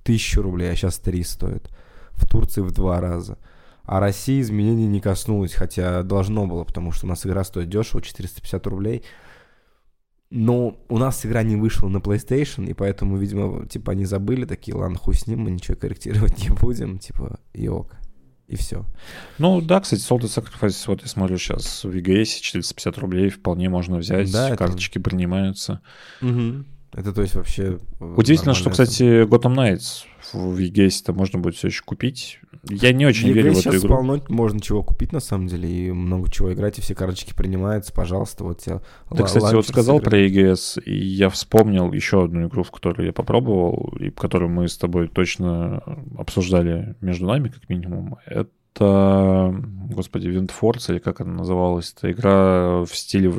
тысячу рублей, а сейчас три стоит. В Турции в два раза. А России изменений не коснулось, хотя должно было, потому что у нас игра стоит дешево, 450 рублей. Но у нас игра не вышла на PlayStation, и поэтому, видимо, типа они забыли, такие, ладно, хуй с ним, мы ничего корректировать не будем, типа, и ок. И все. Ну, да, кстати, and Sacrifice, вот я смотрю сейчас в VGS 450 рублей вполне можно взять, Да, это- карточки принимаются. Это то есть вообще... э, Удивительно, что, кстати, Gotham Knights в VGS это можно будет все еще купить. Я не очень верю в сейчас эту игру. полно можно чего купить, на самом деле, и много чего играть, и все карточки принимаются, пожалуйста, вот тебе Ты, кстати, вот сказал про. EGS, и я вспомнил еще одну игру, в которую я попробовал, и которую мы с тобой точно обсуждали между нами, как минимум. Это, господи, Windforce, или как она называлась? Это игра в стиле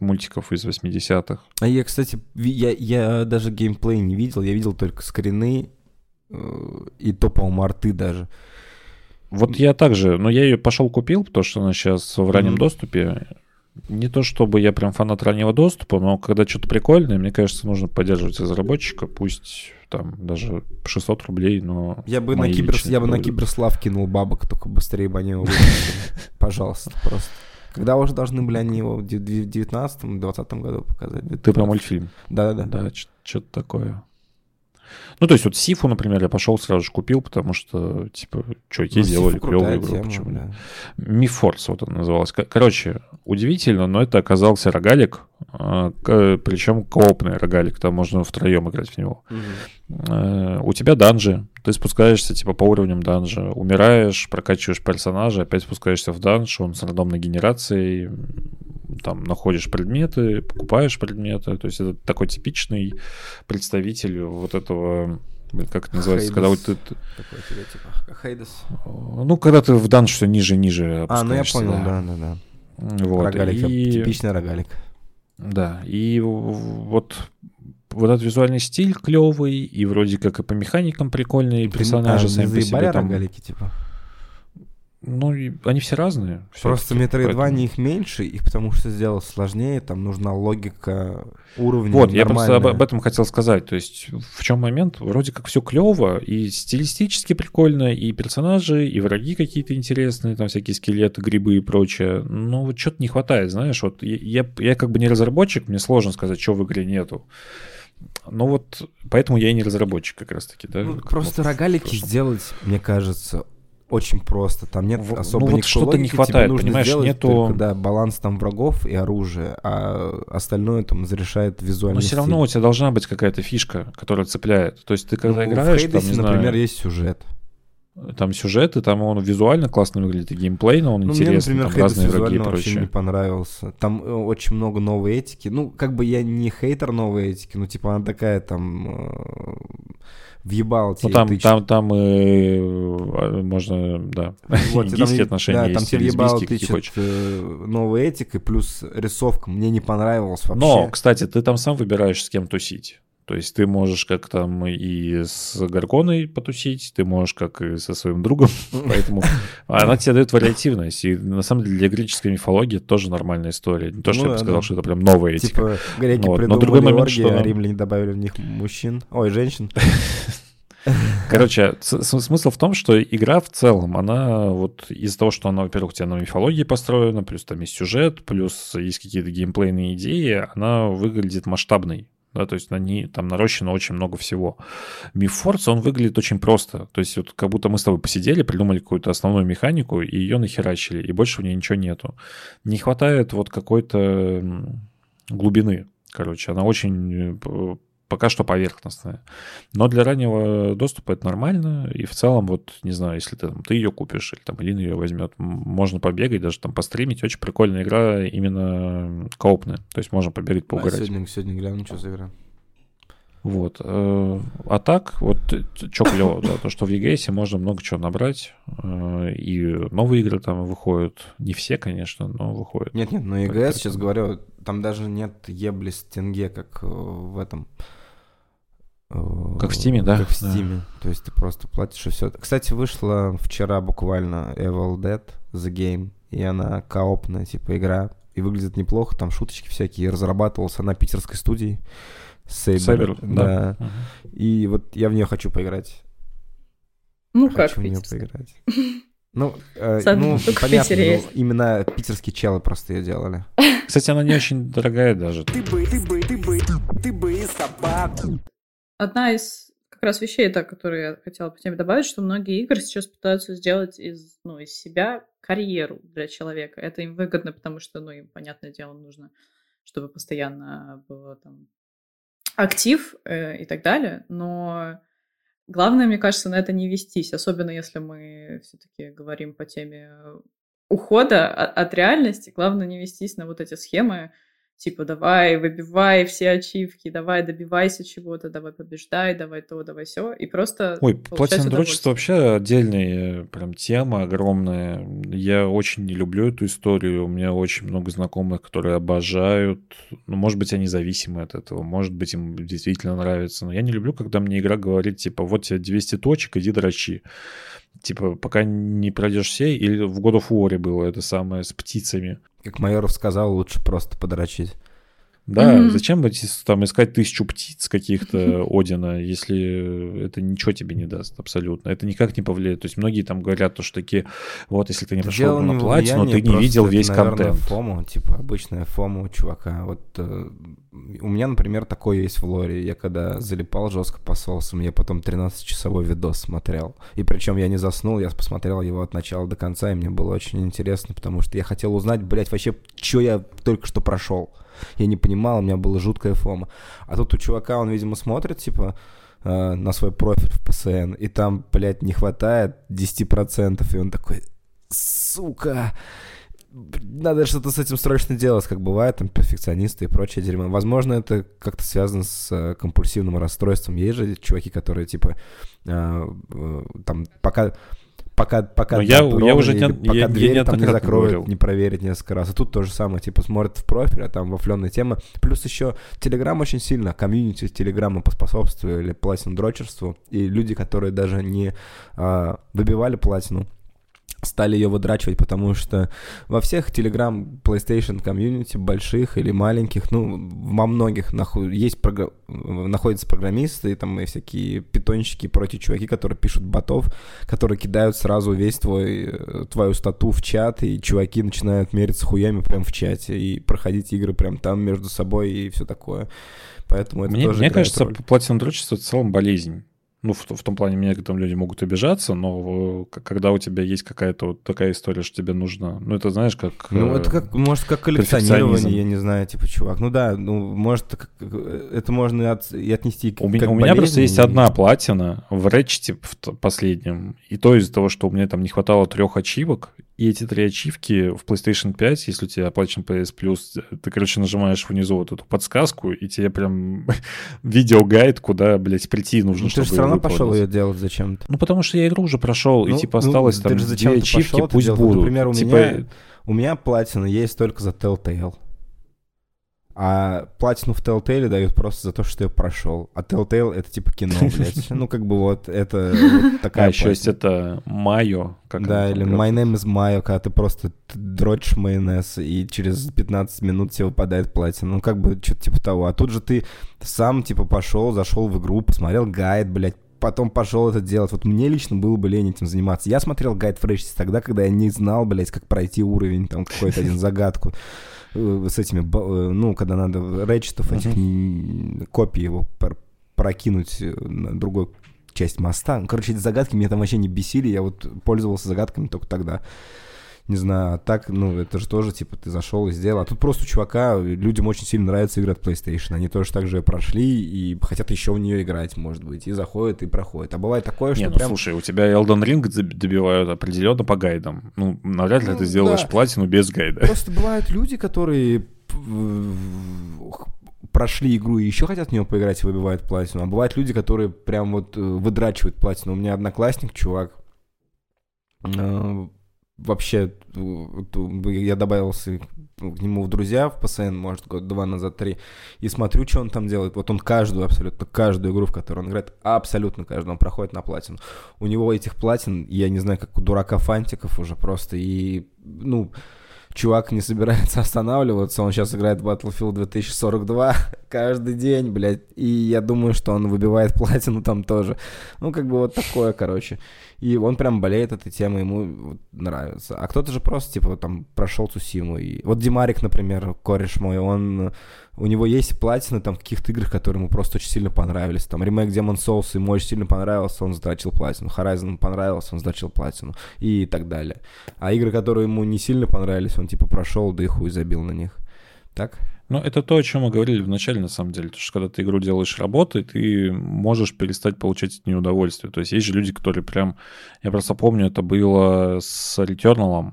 мультиков из 80-х. А я, кстати, я, я даже геймплей не видел, я видел только скрины, э, и то, по-моему, арты даже. Вот я также, но я ее пошел купил, потому что она сейчас в раннем Мгм. доступе. Не то чтобы я прям фанат раннего доступа, но когда что-то прикольное, мне кажется, нужно поддерживать разработчика, пусть там даже 600 рублей, но... Я бы, на, кибер, я бы на киберслав кинул бабок, только быстрее бы они его. Пожалуйста, просто. Когда уже должны были они его в 19-20 году показать? Ты про мультфильм? Да-да-да. Да, что-то такое. Ну, то есть вот Сифу, например, я пошел сразу же купил, потому что, типа, чуваки Ну, сделали клевую игру. тема, почему да. Мифорс вот она называлась. Короче, удивительно, но это оказался рогалик, а, причем коопный рогалик, там можно втроем играть в него. Э, У тебя данжи, ты спускаешься типа по уровням данжа, умираешь, прокачиваешь персонажа, опять спускаешься в данж, он с рандомной генерацией, там находишь предметы, покупаешь предметы, то есть это такой типичный представитель вот этого, блин, как это называется, когда вот Хейдес. ты, Такой тебе, типа, Хейдес. ну, когда ты в данж все ниже и ниже А, ну я понял, да-да-да. Вот, Рогалик, и- типичный рогалик. Да, и вот вот этот визуальный стиль клевый, и вроде как и по механикам прикольные, персонажи А, сами по себе там... рогалики, типа? Ну, и они все разные. Просто всё-таки, Metroidvania поэтому- их меньше, их потому что сделать сложнее, там нужна логика уровня Вот, я просто об, нормальная. об этом хотел сказать. То есть в чем момент? Вроде как все клево, и стилистически прикольно, и персонажи, и враги какие-то интересные, там всякие скелеты, грибы и прочее. Но вот что-то не хватает, знаешь. Вот я, я, я как бы не разработчик, мне сложно сказать, что в игре нету. Ну вот, поэтому я и не разработчик как раз-таки, да? Ну, просто вот в рогалики сделать, мне кажется, очень просто. Там нет В- особо ну вот что-то не логики, хватает, тебе нужно понимаешь, сделать нету- только, да, баланс там врагов и оружия, а остальное там разрешает визуально. Но все равно у тебя должна быть какая-то фишка, которая цепляет. То есть ты когда Ну, играешь, в там, Хейдесе, не например, знаю, есть сюжет. Там сюжет, и там он визуально классно выглядит, и геймплейно он Ну, мне, интересный, например, там разные враги и прочее. не понравился. Там э, очень много новой этики. Ну, как бы я не хейтер новой этики, ну, типа, она такая там э, въебала Ну тебе там, тычет. там, там и э, можно, да, Вот, и там отношения да, там есть, тебе и въебало лесбийские, какие тычет хочешь. э, новой этикой, плюс рисовка мне не понравилась вообще. Но, кстати, ты там сам выбираешь, с кем тусить. То есть ты можешь как там и с Гаргоной потусить, ты можешь как и со своим другом, поэтому она тебе дает вариативность. И на самом деле для греческой мифологии это тоже нормальная история. Не то, что Ну я бы сказал, да. что это прям новая этика. Типа, греки Вот, но придумали другой момент, оргии, что- а римляне добавили в них мужчин. Ой, женщин. Короче, смысл в том, что игра в целом, она вот из-за того, что она, во-первых, у тебя на мифологии построена, плюс там есть сюжет, плюс есть какие-то геймплейные идеи, она выглядит масштабной да, то есть на ней там нарощено очень много всего. Мифорс, он выглядит очень просто, то есть вот как будто мы с тобой посидели, придумали какую-то основную механику и ее нахерачили, и больше в ней ничего нету. Не хватает вот какой-то глубины, короче, она очень э, пока что поверхностная. Но для раннего доступа это нормально. И в целом, вот, не знаю, если ты, там, ты ее купишь, или там Илина ее возьмет, можно побегать, даже там постримить. Очень прикольная игра, именно коопная. То есть можно побегать, поугарать. А сегодня, сегодня гляну, что за игра. Вот. Э, а так, вот, что клево, да, то, что в EGS можно много чего набрать, э, и новые игры там выходят. Не все, конечно, но выходят. Нет-нет, но EGS, сейчас говорю, там даже нет ебли с тенге, как э, в этом... Как в Стиме, да? Как в Стиме. Да. То есть ты просто платишь и все. Кстати, вышла вчера буквально Evil Dead The Game, и она коопная, типа, игра. И выглядит неплохо, там шуточки всякие. Разрабатывалась она питерской студией. Сейбер, Сейбер да. да. Угу. И вот я в нее хочу поиграть. Ну хочу как в нее поиграть. Ну, э, ну понятно, ну, именно питерские челы просто ее делали. Кстати, она не очень дорогая даже. Ты бы, ты бы, ты бы, ты бы собака. Одна из как раз вещей, так, которые я хотела по теме добавить, что многие игры сейчас пытаются сделать из, ну, из себя карьеру для человека. Это им выгодно, потому что, ну, им, понятное дело, нужно, чтобы постоянно было там актив э, и так далее, но главное, мне кажется, на это не вестись, особенно если мы все-таки говорим по теме ухода от, от реальности, главное не вестись на вот эти схемы, типа давай, выбивай все ачивки, давай добивайся чего-то, давай побеждай, давай то, давай все, и просто... Ой, платина дрочество вообще отдельная прям тема огромная. Я очень не люблю эту историю, у меня очень много знакомых, которые обожают, ну, может быть, они зависимы от этого, может быть, им действительно нравится, но я не люблю, когда мне игра говорит, типа, вот тебе 200 точек, иди дрочи типа, пока не пройдешь все, или в God of War было это самое с птицами. Как Майоров сказал, лучше просто подрочить. Да, mm-hmm. зачем там искать тысячу птиц каких-то Одина, если это ничего тебе не даст абсолютно. Это никак не повлияет. То есть многие там говорят, то, что такие, вот если ты не пошел на платье, но ты не видел весь это, наверное, контент. фому, типа обычная фома у чувака. Вот э, у меня, например, такое есть в лоре. Я когда залипал жестко по соусам, я потом 13-часовой видос смотрел. И причем я не заснул, я посмотрел его от начала до конца, и мне было очень интересно, потому что я хотел узнать, блядь, вообще, что я только что прошел. Я не понимал, у меня была жуткая фома. А тут у чувака, он, видимо, смотрит, типа, э, на свой профиль в ПСН, и там, блядь, не хватает 10%, и он такой, сука, надо что-то с этим срочно делать, как бывает, там, перфекционисты и прочее дерьмо. Возможно, это как-то связано с э, компульсивным расстройством. Есть же чуваки, которые, типа, э, э, там, пока пока, пока я, я уже не, пока я, дверь я там не закроют, говорил. не проверить несколько раз. А тут то же самое, типа смотрят в профиль, а там вафленная тема. Плюс еще Телеграм очень сильно, комьюнити Телеграма поспособствовали платину дрочерству. И люди, которые даже не а, выбивали платину, стали ее выдрачивать, потому что во всех Telegram, PlayStation комьюнити, больших или маленьких, ну, во многих нахуй, есть програ... находятся программисты, и там и всякие питончики и прочие чуваки, которые пишут ботов, которые кидают сразу весь твой, твою стату в чат, и чуваки начинают мериться хуями прям в чате, и проходить игры прям там между собой и все такое. Поэтому это мне, тоже мне кажется, роль. платина дрочество в целом болезнь. Ну, в, в том плане, меня там люди могут обижаться, но когда у тебя есть какая-то вот такая история, что тебе нужно... Ну, это знаешь, как... Ну, это как, может, как коллекционирование, я не знаю, типа, чувак. Ну да, ну, может, это можно и, от, и отнести к У, меня, у меня просто есть одна платина в Рэчете в последнем, и то из-за того, что у меня там не хватало трех ачивок, и эти три ачивки в PlayStation 5, если у тебя оплачен PS Plus, ты, короче, нажимаешь внизу вот эту подсказку, и тебе прям видеогайд, куда, блядь, прийти нужно, ну, чтобы Ты же все равно пошел ее делать зачем-то. Ну, потому что я игру уже прошел, ну, и, типа, ну, осталось ну, там две ачивки, пусть будут. Например, у, типа... меня, у меня платина есть только за Telltale. А платину в Telltale дают просто за то, что я прошел. А Telltale это типа кино, блядь. Ну, как бы вот это вот такая А еще есть это Майо. Да, или My Name is Mayo, когда ты просто дрочишь майонез, и через 15 минут тебе выпадает платина. Ну, как бы что-то типа того. А тут же ты сам, типа, пошел, зашел в игру, посмотрел гайд, блядь, потом пошел это делать. Вот мне лично было бы лень этим заниматься. Я смотрел гайд Фрешис тогда, когда я не знал, блядь, как пройти уровень, там, какой-то один загадку с этими, э, ну, когда надо речетов этих копий его прокинуть на другой часть моста. Короче, эти загадки меня там вообще не бесили, я вот пользовался загадками только тогда не знаю, а так, ну, это же тоже, типа, ты зашел и сделал. А тут просто у чувака, людям очень сильно нравится игры от PlayStation. Они тоже так же прошли и хотят еще в нее играть, может быть, и заходят, и проходят. А бывает такое, что Не, ну, прям... слушай, у тебя Elden Ring добивают определенно по гайдам. Ну, навряд ли ну, ты сделаешь да. платину без гайда. Просто бывают люди, которые прошли игру и еще хотят в нее поиграть и выбивают платину. А бывают люди, которые прям вот э, выдрачивают платину. У меня одноклассник, чувак, э, вообще я добавился к нему в друзья в ПСН, может, год два назад, три, и смотрю, что он там делает. Вот он каждую, абсолютно каждую игру, в которой он играет, абсолютно каждую, он проходит на платину. У него этих платин, я не знаю, как у дурака фантиков уже просто, и, ну, чувак не собирается останавливаться, он сейчас играет в Battlefield 2042 каждый день, блядь, и я думаю, что он выбивает платину там тоже. Ну, как бы вот такое, короче. И он прям болеет этой темой, ему нравится. А кто-то же просто, типа, там прошел Цусиму. И... Вот Димарик, например, кореш мой, он... У него есть платины там в каких-то играх, которые ему просто очень сильно понравились. Там ремейк Demon Souls ему очень сильно понравился, он затрачил платину. Horizon понравился, он затрачил платину. И так далее. А игры, которые ему не сильно понравились, он типа прошел, да и хуй забил на них. Так? Ну, это то, о чем мы говорили вначале, на самом деле. То, что когда ты игру делаешь работой, ты можешь перестать получать от нее удовольствие. То есть есть же люди, которые прям... Я просто помню, это было с Returnal,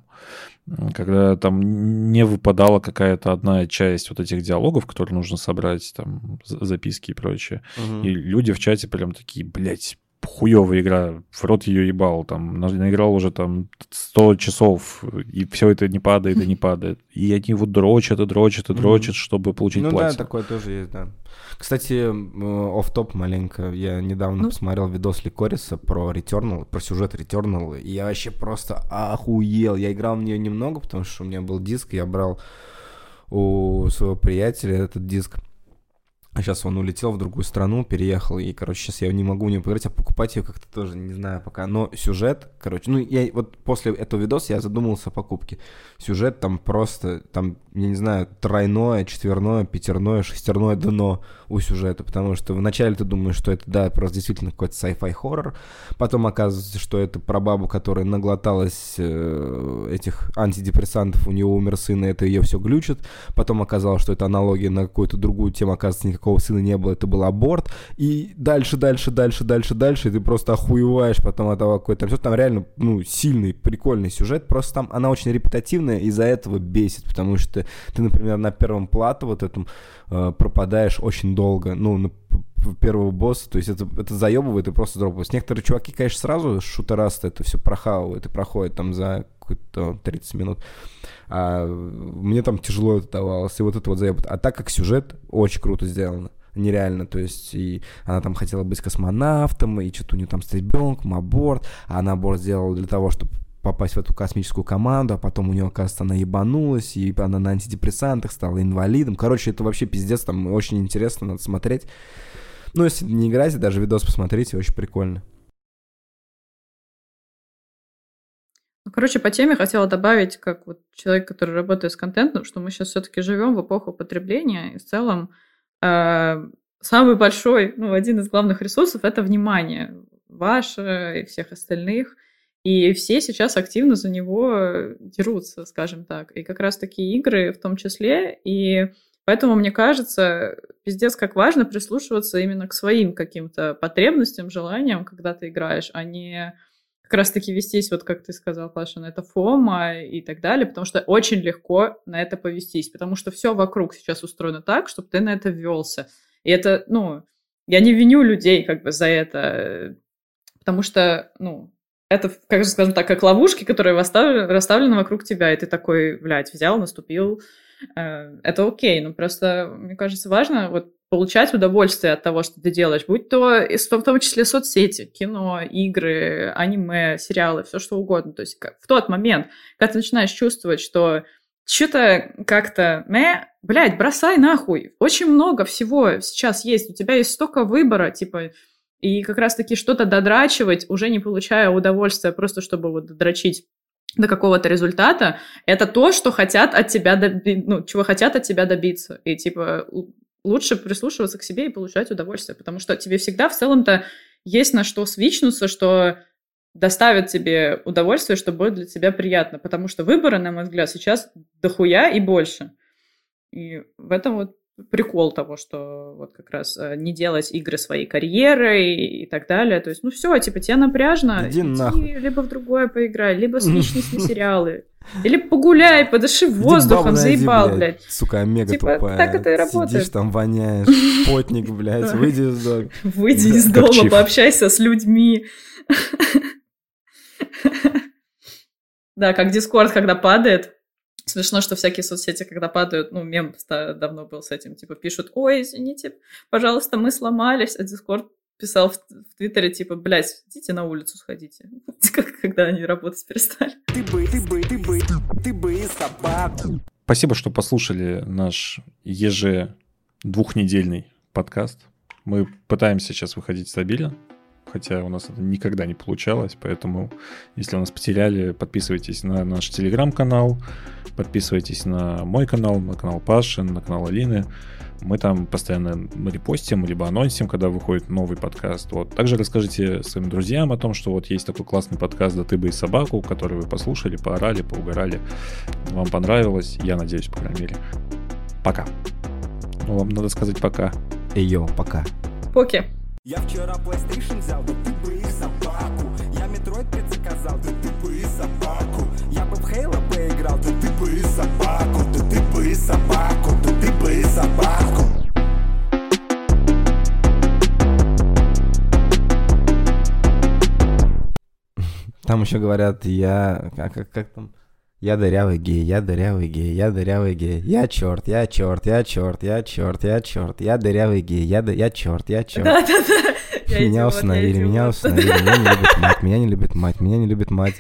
когда там не выпадала какая-то одна часть вот этих диалогов, которые нужно собрать, там, записки и прочее. Угу. И люди в чате прям такие, блядь, хуевая игра, в рот ее ебал, там, наиграл уже там 100 часов, и все это не падает и не падает. И они вот дрочат и дрочат и дрочат, чтобы получить ну, платье. Ну да, такое тоже есть, да. Кстати, оф топ маленько, я недавно ну? посмотрел видос Ликориса про Returnal, про сюжет Returnal, и я вообще просто охуел. Я играл в нее немного, потому что у меня был диск, я брал у своего приятеля этот диск. А сейчас он улетел в другую страну, переехал, и, короче, сейчас я не могу не поиграть, а покупать ее как-то тоже не знаю пока. Но сюжет, короче, ну, я вот после этого видоса я задумался о покупке. Сюжет там просто, там, я не знаю, тройное, четверное, пятерное, шестерное дно у сюжета, потому что вначале ты думаешь, что это, да, просто действительно какой-то sci-fi хоррор, потом оказывается, что это про бабу, которая наглоталась э, этих антидепрессантов, у нее умер сын, и это ее все глючит, потом оказалось, что это аналогия на какую-то другую тему, оказывается, никакого сына не было, это был аборт, и дальше, дальше, дальше, дальше, дальше, и ты просто охуеваешь потом от того, какой там все, там реально, ну, сильный, прикольный сюжет, просто там она очень репетативная, из-за этого бесит, потому что ты, например, на первом плату вот этом э, пропадаешь очень долго, ну, первого босса, то есть это, это заебывает и просто дропается. Некоторые чуваки, конечно, сразу шутерасты это все прохавывают и проходят там за какой-то 30 минут. А мне там тяжело это давалось, и вот это вот заебывает. А так как сюжет очень круто сделано нереально, то есть и она там хотела быть космонавтом, и что-то у нее там с ребенком, аборт, а она аборт сделала для того, чтобы попасть в эту космическую команду, а потом у нее, оказывается, она ебанулась, и она на антидепрессантах стала инвалидом. Короче, это вообще пиздец, там очень интересно, надо смотреть. Ну, если не играете, даже видос посмотрите, очень прикольно. Ну, короче, по теме хотела добавить, как вот человек, который работает с контентом, что мы сейчас все-таки живем в эпоху потребления, и в целом э, самый большой, ну, один из главных ресурсов это внимание ваше и всех остальных. И все сейчас активно за него дерутся, скажем так. И как раз такие игры в том числе. И поэтому, мне кажется, пиздец как важно прислушиваться именно к своим каким-то потребностям, желаниям, когда ты играешь, а не как раз-таки вестись, вот как ты сказал, Паша, на это фома и так далее, потому что очень легко на это повестись, потому что все вокруг сейчас устроено так, чтобы ты на это ввелся. И это, ну, я не виню людей как бы за это, потому что, ну, это, как, скажем так, как ловушки, которые расставлены вокруг тебя, и ты такой, блядь, взял, наступил. Э, это окей, но просто, мне кажется, важно вот получать удовольствие от того, что ты делаешь, будь то в том числе соцсети, кино, игры, аниме, сериалы, все что угодно. То есть в тот момент, когда ты начинаешь чувствовать, что что-то как-то, не, блядь, бросай нахуй. Очень много всего сейчас есть. У тебя есть столько выбора, типа, И как раз-таки что-то додрачивать, уже не получая удовольствия, просто чтобы вот додрочить до какого-то результата, это то, что хотят от тебя доби... ну, чего хотят от тебя добиться. И типа лучше прислушиваться к себе и получать удовольствие, потому что тебе всегда в целом-то есть на что свичнуться, что доставит тебе удовольствие, что будет для тебя приятно, потому что выбора, на мой взгляд, сейчас дохуя и больше. И в этом вот прикол того, что вот как раз э, не делать игры своей карьеры и, и так далее. То есть, ну все, типа, тебе напряжно, Иди иди нахуй. либо в другое поиграй, либо свичнись на сериалы. Или погуляй, подыши воздухом, заебал, блядь. Сука, омега Типа, тупая. так это и работает. Сидишь там, воняешь, потник, блядь, выйди из дома. Выйди из дома, пообщайся с людьми. Да, как Дискорд, когда падает. Смешно, что всякие соцсети, когда падают, ну, мем давно был с этим, типа, пишут, ой, извините, пожалуйста, мы сломались, а Дискорд писал в, в Твиттере, типа, блядь, идите на улицу сходите, Как- когда они работать перестали. Ты бы, ты бы, ты бы, ты бы и собаку. Спасибо, что послушали наш еже двухнедельный подкаст. Мы пытаемся сейчас выходить стабильно, хотя у нас это никогда не получалось, поэтому если вы нас потеряли, подписывайтесь на наш телеграм-канал, подписывайтесь на мой канал, на канал Паши, на канал Алины. Мы там постоянно репостим, либо анонсим, когда выходит новый подкаст. Вот. Также расскажите своим друзьям о том, что вот есть такой классный подкаст «Да ты бы и собаку», который вы послушали, поорали, поугорали. Вам понравилось, я надеюсь, по крайней мере. Пока. Ну, вам надо сказать пока. Эй, йоу, пока. Поки. Я вчера PlayStation взял, да ты бы и собаку. Я Metroid предзаказал, да ты бы и собаку. Я бы в Halo поиграл, да ты бы и собаку. Да ты бы и собаку, да ты бы и собаку. Там еще говорят, я... Как, как, как там? Я дырявый гей, я дырявый гей, я дырявый гей, я черт, я черт, я черт, я черт, я черт, я дырявый гей, я, я черт, я черт. Я Меня идиот, я установили, меня установили, меня не любит мать, меня не любит мать, меня не любит мать.